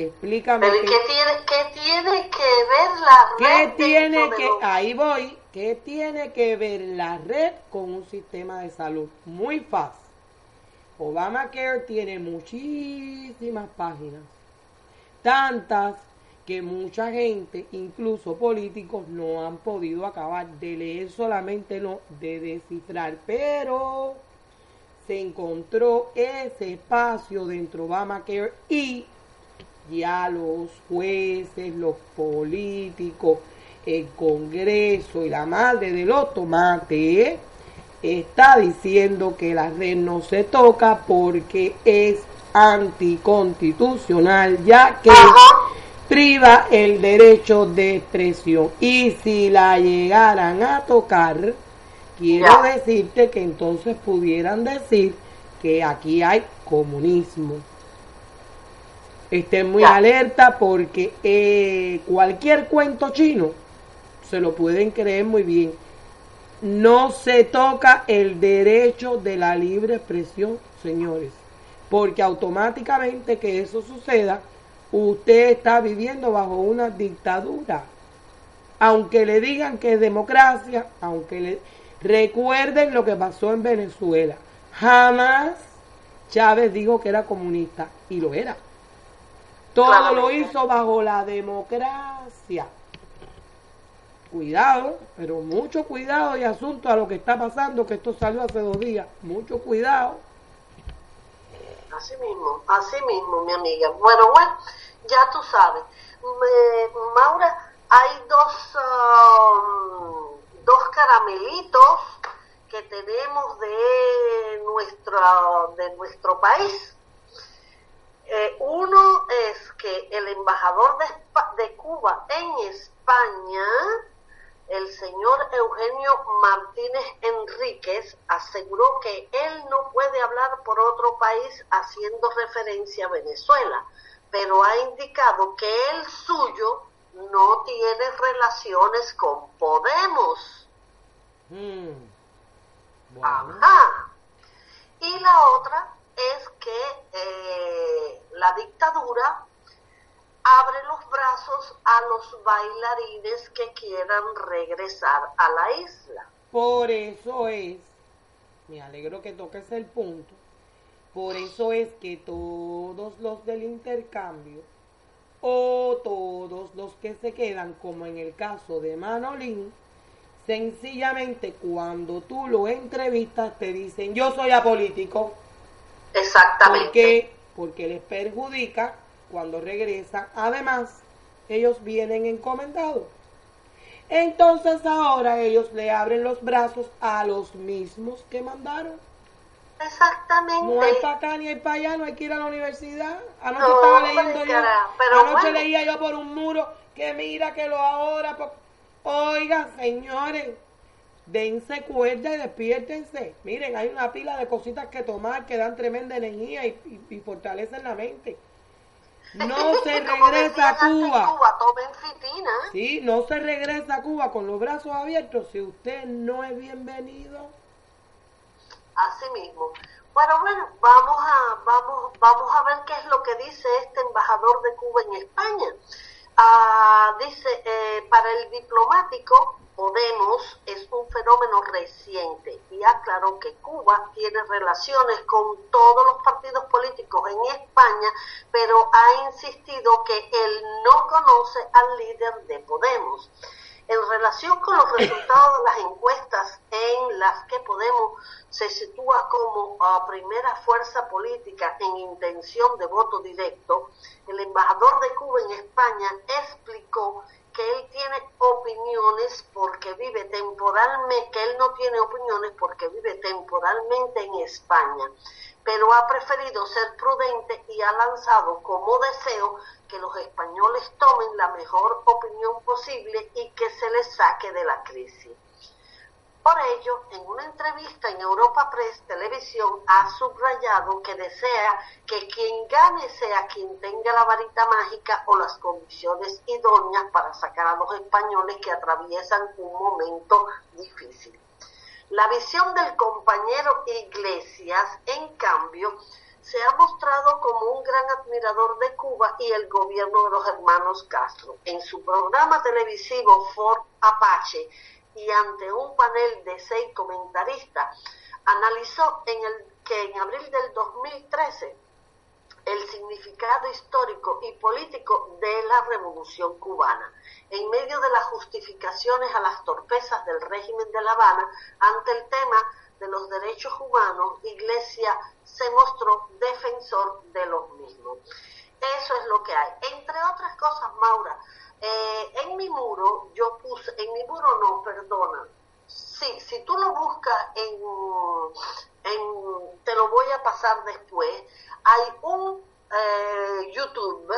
Explícame. pero ¿y qué- ¿qué tiene, qué tiene que ver la ¿Qué red tiene dentro de que, los- ahí voy, qué tiene que ver la red con un sistema de salud? Muy fácil. Obamacare tiene muchísimas páginas, tantas que mucha gente, incluso políticos, no han podido acabar de leer solamente, no, de descifrar, pero se encontró ese espacio dentro de Obamacare y ya los jueces, los políticos, el Congreso y la madre del tomate está diciendo que la red no se toca porque es anticonstitucional, ya que priva el derecho de expresión. Y si la llegaran a tocar, quiero decirte que entonces pudieran decir que aquí hay comunismo. Estén muy alerta porque eh, cualquier cuento chino se lo pueden creer muy bien. No se toca el derecho de la libre expresión, señores, porque automáticamente que eso suceda, usted está viviendo bajo una dictadura. Aunque le digan que es democracia, aunque le recuerden lo que pasó en Venezuela. Jamás Chávez dijo que era comunista y lo era. Todo lo hizo bajo la democracia. Cuidado, pero mucho cuidado y asunto a lo que está pasando, que esto salió hace dos días. Mucho cuidado. Así mismo, así mismo, mi amiga. Bueno, bueno, ya tú sabes. Me- Maura, hay dos, um, dos caramelitos que tenemos de nuestro, de nuestro país. Eh, uno es que el embajador de, Cuba en España, el señor Eugenio Martínez Enríquez, aseguró que él no puede hablar por otro país haciendo referencia a Venezuela, pero ha indicado que el suyo no tiene relaciones con Podemos. Mm. Bueno, Ajá. Y la otra es que eh, la dictadura abre los brazos a los bailarines que quieran regresar a la isla. por eso es, me alegro que toques el punto, Por eso es que todos los del intercambio o todos los que se quedan, como en el caso de Manolín, sencillamente cuando tú lo entrevistas te dicen yo soy apolítico. Exactamente. ¿Por qué? Porque les perjudica cuando regresan. Además, ellos vienen encomendados. Entonces ahora ellos le abren los brazos a los mismos que mandaron. Exactamente. No hay para acá ni hay para allá, no hay que ir a la universidad. Anoche No, estaba leyendo yo, cara, pero anoche bueno. leía yo por un muro que mira que lo ahora. Oiga, señores, dense cuerda y despiértense. Miren, hay una pila de cositas que tomar que dan tremenda energía y, y- y fortalecen la mente. No se regresa a Cuba. Cuba, tomen fitina. Sí, no se regresa a Cuba con los brazos abiertos si usted no es bienvenido. Así mismo. Bueno, bueno, vamos a, vamos, vamos a ver qué es lo que dice este embajador de Cuba en España. Ah, dice, eh, para el diplomático, Podemos es un fenómeno reciente y aclaró que Cuba tiene relaciones con todos los partidos políticos en España, pero ha insistido que él no conoce al líder de Podemos. En relación con los resultados de las encuestas en las que Podemos se sitúa como ah, primera fuerza política en intención de voto directo, el embajador de Cuba en España explicó que él tiene opiniones porque vive temporalmente, que él no tiene opiniones porque vive temporalmente en España, pero ha preferido ser prudente y ha lanzado como deseo que los españoles tomen la mejor opinión posible y que se les saque de la crisis. Por ello, en una entrevista en Europa Press Televisión ha subrayado que desea que quien gane sea quien tenga la varita mágica o las condiciones idóneas para sacar a los españoles que atraviesan un momento difícil. La visión del compañero Iglesias, en cambio, se ha mostrado como un gran admirador de Cuba y el gobierno de los hermanos Castro. En su programa televisivo Ford Apache y ante un panel de seis comentaristas, analizó en el, que en abril del 2013 el significado histórico y político de la revolución cubana. En medio de las justificaciones a las torpezas del régimen de La Habana ante el tema de los derechos humanos, Iglesia se mostró defensor de los mismos. Eso es lo que hay. Entre otras cosas, Maura, eh, en mi muro yo puse, en mi muro no, perdona, sí, si tú lo buscas en, en te lo voy a pasar después, hay un eh, YouTube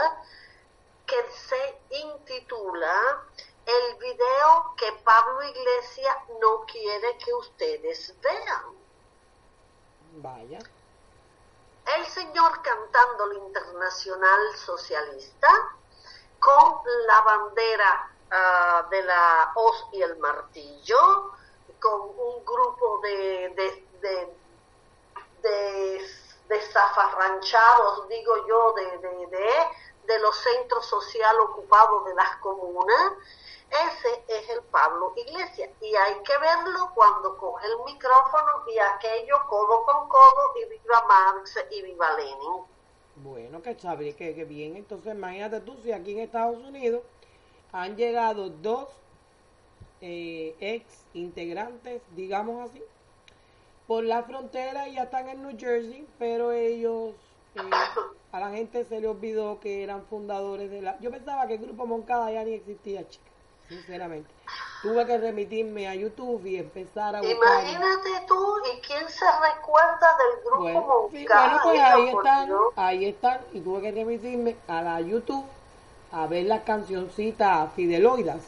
que se intitula El video que Pablo Iglesias no quiere que ustedes vean. Vaya. El señor cantando el internacional socialista con la bandera ah, de la hoz y el martillo, con un grupo de, de, de, de, de zafarranchados, digo yo, de, de, de, de los centros sociales ocupados de las comunas. Ese es el Pablo Iglesias y hay que verlo cuando coge el micrófono y aquello codo con codo y viva Marx y viva Lenin. Bueno, que sabe que, que bien. Entonces, imagínate tú si aquí en Estados Unidos han llegado dos eh, ex integrantes, digamos así, por la frontera y ya están en New Jersey, pero ellos, eh, a la gente se le olvidó que eran fundadores de la... Yo pensaba que el grupo Moncada ya ni existía, chica, sinceramente. Tuve que remitirme a YouTube y empezar a buscar... Imagínate tú, ¿y quién se recuerda del grupo Bueno, sí, Moncada? bueno, pues ahí están, Dios. ahí están, y tuve que remitirme a la YouTube a ver las cancioncitas fideloidas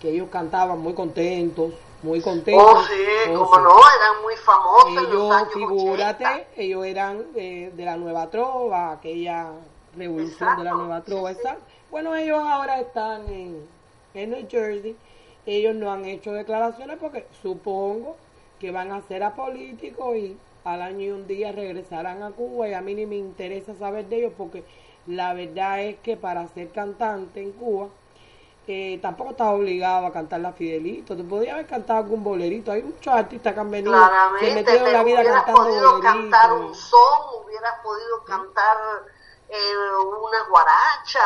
que ellos cantaban muy contentos, muy contentos. Oh, sí, Oh, como sí. no, eran muy famosos en los Ellos, años figúrate, 80. ellos eran eh, de la nueva trova, aquella revolución de la Exacto, nueva sí, trova. sí. esa. Bueno, ellos ahora están en, en New Jersey. Ellos no han hecho declaraciones porque supongo que van a ser apolíticos y al año y un día regresarán a Cuba y a mí ni me interesa saber de ellos porque la verdad es que para ser cantante en Cuba eh, tampoco estás obligado a cantar la Fidelito. Te podías haber cantado algún bolerito. Hay muchos artistas que han venido, se Claramente, metieron la vida hubieras cantando podido cantar un son, hubieras podido cantar eh, una guaracha.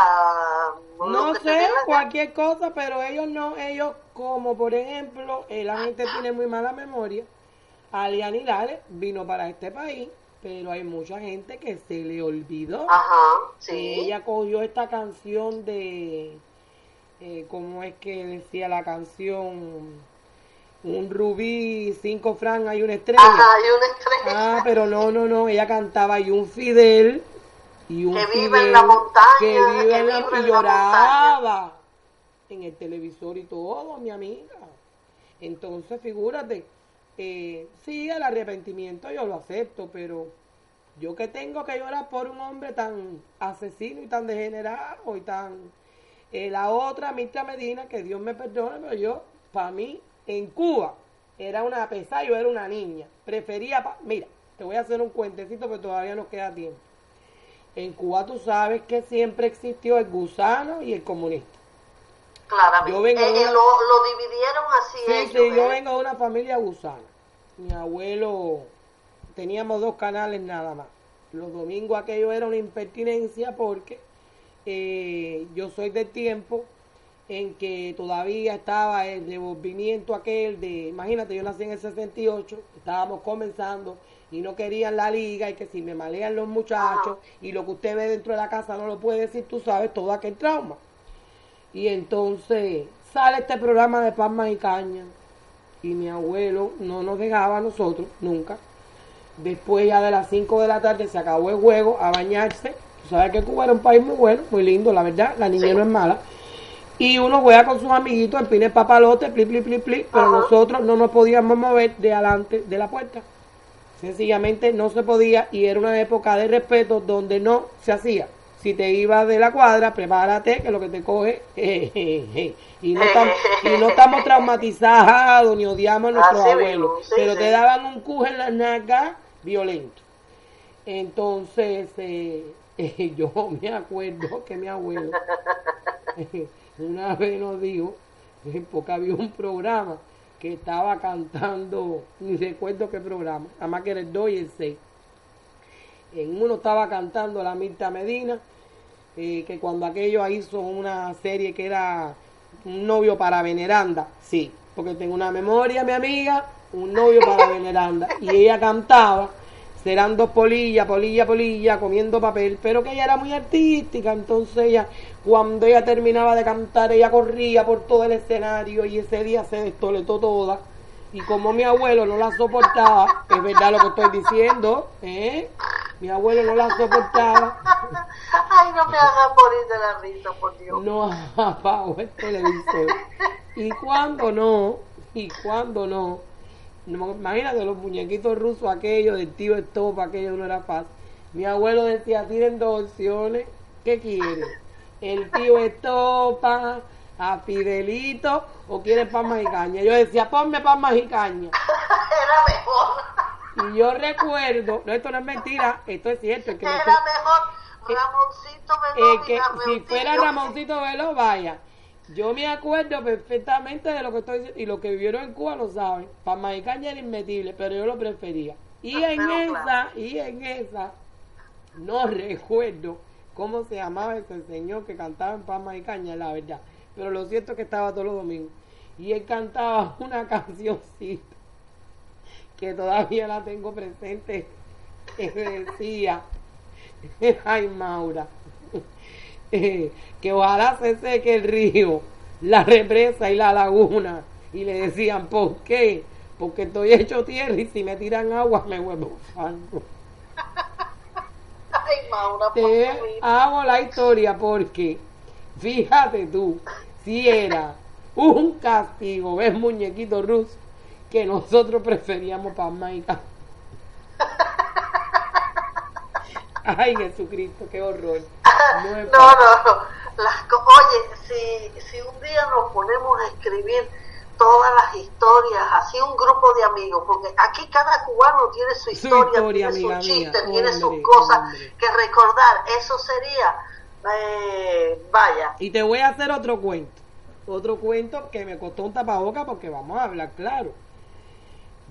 No sé, cualquier cosa, pero ellos no, ellos como por ejemplo, eh, la gente tiene muy mala memoria. Aliani Lale vino para este país, pero hay mucha gente que se le olvidó Ajá, sí. ella cogió esta canción de, eh, ¿cómo es que decía la canción? Un rubí, cinco francas y una estrella. Ajá, y una estrella. Ah, pero no, no, no, ella cantaba y un Fidel y un Que vive en la montaña, que vive que en la- vive y en la lloraba en el televisor y todo, mi amiga. Entonces, figúrate, eh, sí, el arrepentimiento yo lo acepto, pero yo que tengo que llorar por un hombre tan asesino y tan degenerado y tan... eh, la otra, Mirta Medina, que Dios me perdone, pero yo, para mí, en Cuba, era una pesada, yo era una niña. Prefería, pa- mira, te voy a hacer un cuentecito, pero todavía nos queda tiempo. En Cuba tú sabes que siempre existió el gusano y el comunista. Claramente. Yo vengo Eh, de eh, una- lo, lo dividieron así Sí, ellos. sí, yo ¿eh? vengo de una familia gusana. Mi abuelo, teníamos dos canales nada más. Los domingos aquello era una impertinencia porque eh, yo soy del tiempo en que todavía estaba el revolvimiento aquel de, imagínate, yo nací en el 68, estábamos comenzando y no querían la liga y que si me malean los muchachos y lo que usted ve dentro de la casa no lo puede decir, tú sabes, todo aquel trauma. Y entonces sale este programa de Palma y Caña. Y mi abuelo no nos dejaba a nosotros, nunca. Después ya de las 5 de la tarde se acabó el juego a bañarse. Tú sabes que Cuba era un país muy bueno, muy lindo, la verdad. La niña no es mala. Y uno juega con sus amiguitos, el pine papalote, pli, pli, pli, pli. Pero nosotros no nos podíamos mover de adelante de la puerta. Sencillamente no se podía y era una época de respeto donde no se hacía. Si te ibas de la cuadra, prepárate que lo que te coge. y, no estamos, y no estamos traumatizados ni odiamos a nuestros Así abuelos. mismo, sí, pero sí. te daban un cuje en la naga violento. Entonces, eh, yo me acuerdo que mi abuelo una vez nos dijo, eh, porque había un programa que estaba cantando, ni recuerdo qué programa, nada más que era el 2 y el 6. En uno estaba cantando la Mirta Medina, eh, que cuando aquello hizo una serie que era un novio para veneranda, sí, porque tengo una memoria, mi amiga, un novio para veneranda, y ella cantaba, serán dos polillas, polilla, polilla, comiendo papel, pero que ella era muy artística, entonces ella, cuando ella terminaba de cantar, ella corría por todo el escenario y ese día se destoletó toda. Y como mi abuelo no la soportaba, es verdad lo que estoy diciendo, ¿eh? Mi abuelo no la soportaba, Ay, no me hagas morir de la risa, por Dios. no apagó el televisor. Y cuando no, y cuando no, imagínate los muñequitos rusos aquellos del tío Estopa, aquello no era fácil. Mi abuelo decía, tienen dos opciones, ¿qué quieren? El tío Estopa, a Fidelito, o quieren pan más y caña. Yo decía, ponme pan más y caña. Era mejor. Y yo recuerdo, no, esto no es mentira, esto es cierto, es que Era mejor Ramoncito eh, que si fuera Ramoncito Velo, vaya. Yo me acuerdo perfectamente de lo que estoy diciendo, y lo que vivieron en Cuba lo saben. Para Maicaña era inmetible, pero yo lo prefería. Y Ah, en esa, claro. y en esa, no recuerdo cómo se llamaba ese señor que cantaba en Palma y Caña, la verdad. Pero lo cierto es que estaba todos los domingos. Y él cantaba una cancioncita que todavía la tengo presente, que decía, ay Maura, eh, que ojalá se seque el río, la represa y la laguna. Y le decían, ¿por qué? Porque estoy hecho tierra y si me tiran agua me vuelvo fango. Ay, Maura, Te hago la historia porque, fíjate tú, si era un castigo ver muñequito ruso que nosotros preferíamos para Maica. Ay, Jesucristo, qué horror. No No, no, no. Las co- Oye, si, si un día nos ponemos a escribir todas las historias, así un grupo de amigos, porque aquí cada cubano tiene su Su historia, tiene amiga su chiste, mía. tiene sus cosas hombre. que recordar. Eso sería, eh, vaya, Y te voy a hacer otro cuento. Otro cuento que me costó un tapaboca porque vamos a hablar claro.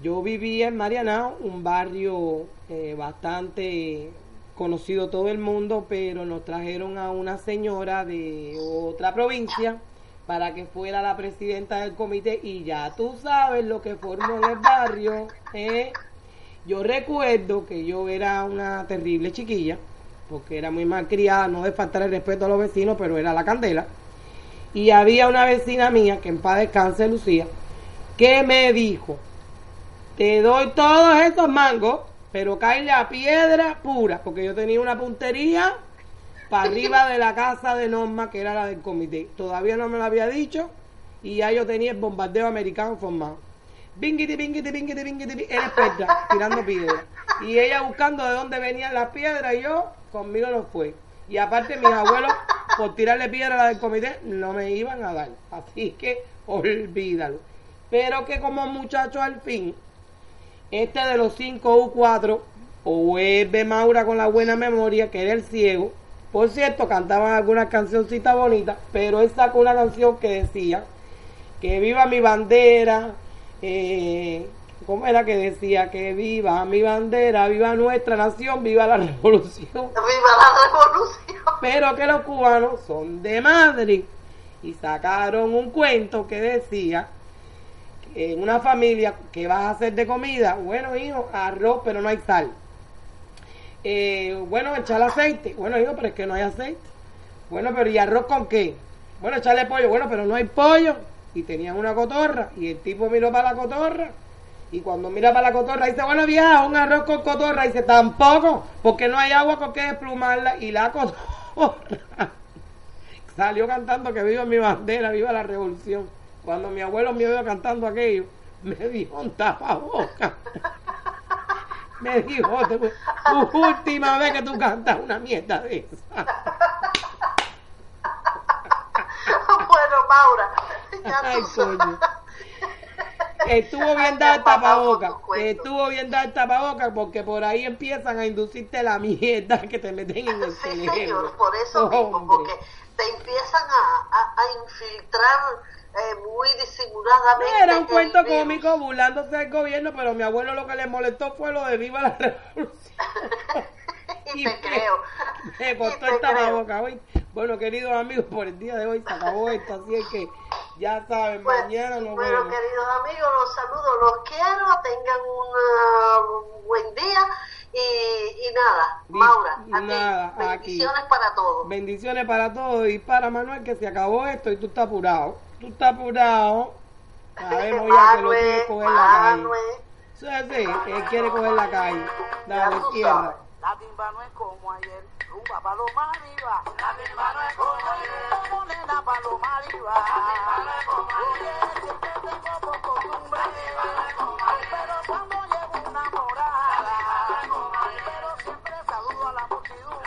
Yo vivía en Marianao, un barrio eh, bastante conocido todo el mundo, pero nos trajeron a una señora de otra provincia para que fuera la presidenta del comité y ya tú sabes lo que formó en el barrio. ¿eh? Yo recuerdo que yo era una terrible chiquilla, porque era muy mal criada, no de faltar el respeto a los vecinos, pero era la candela. Y había una vecina mía, que en paz descanse Lucía, que me dijo, te doy todos estos mangos, pero cae la piedra pura, porque yo tenía una puntería para arriba de la casa de Norma, que era la del comité. Todavía no me lo había dicho, y ya yo tenía el bombardeo americano formado. Bingiti, bingiti, bingiti, bingiti, era experta, tirando piedras. Y ella buscando de dónde venían las piedras, y yo, conmigo no fue. Y aparte mis abuelos, por tirarle piedra a la del comité, no me iban a dar. Así que, olvídalo. Pero que como muchacho al fin, este de los 5 U4, o vuelve Maura con la buena memoria, que era el ciego. Por cierto, cantaban algunas cancioncitas bonitas, pero él sacó una canción que decía que viva mi bandera, eh, ¿cómo era que decía? Que viva mi bandera, viva nuestra nación, viva la revolución. ¡Viva la revolución! Pero que los cubanos son de Madrid. Y sacaron un cuento que decía en una familia que vas a hacer de comida, bueno hijo, arroz, pero no hay sal. Eh, bueno, echar aceite. Bueno, hijo, pero es que no hay aceite. Bueno, pero ¿y arroz con qué? Bueno, echarle pollo. Bueno, pero no hay pollo. Y tenían una cotorra. Y el tipo miró para la cotorra. Y cuando mira para la cotorra, dice, bueno, vieja, un arroz con cotorra. Dice, tampoco, porque no hay agua con que desplumarla. Y la cotorra salió cantando que viva mi bandera, viva la revolución. Cuando mi abuelo me vio cantando aquello, me dijo un tapaboca. me dijo, tu última vez que tú cantas una mierda de esa. bueno, Maura, ya Ay, tú sabes. coño. Estuvo bien dar el tapaboca. Vamos, cuento. Estuvo bien dar el tapaboca porque por ahí empiezan a inducirte la mierda que te meten en el Sí, cerebro. señor, por eso mismo, Hombre. porque te empiezan a, a- a infiltrar eh, muy disimuladamente. Era un cuento virus. cómico burlándose del gobierno, pero mi abuelo lo que le molestó fue lo de viva la revolución. y te creo. Me y costó creo. tapaboca hoy. Bueno, queridos amigos, por el día de hoy se acabó esto, así es que ya saben, mañana nos bueno, vemos. queridos amigos, los saludo, los quiero, tengan un uh, buen día y, y nada, Maura, a nada, ti, aquí. bendiciones para todos. Bendiciones para todos y para Manuel que se acabó esto y tú estás apurado tú estás apurado. Sabemos ya que lo quieres coger la calle. Eso es así, él quiere coger la calle. Dale, tierra. La timba no es como ayer, rumba paloma arriba. La timba no es como ayer, moneda paloma arriba. La timba no es como ayer, siempre tengo por costumbre. La timba no es como ayer, pero cuando llevo una morada. La timba no es como ayer, pero siempre saludo a la multitud.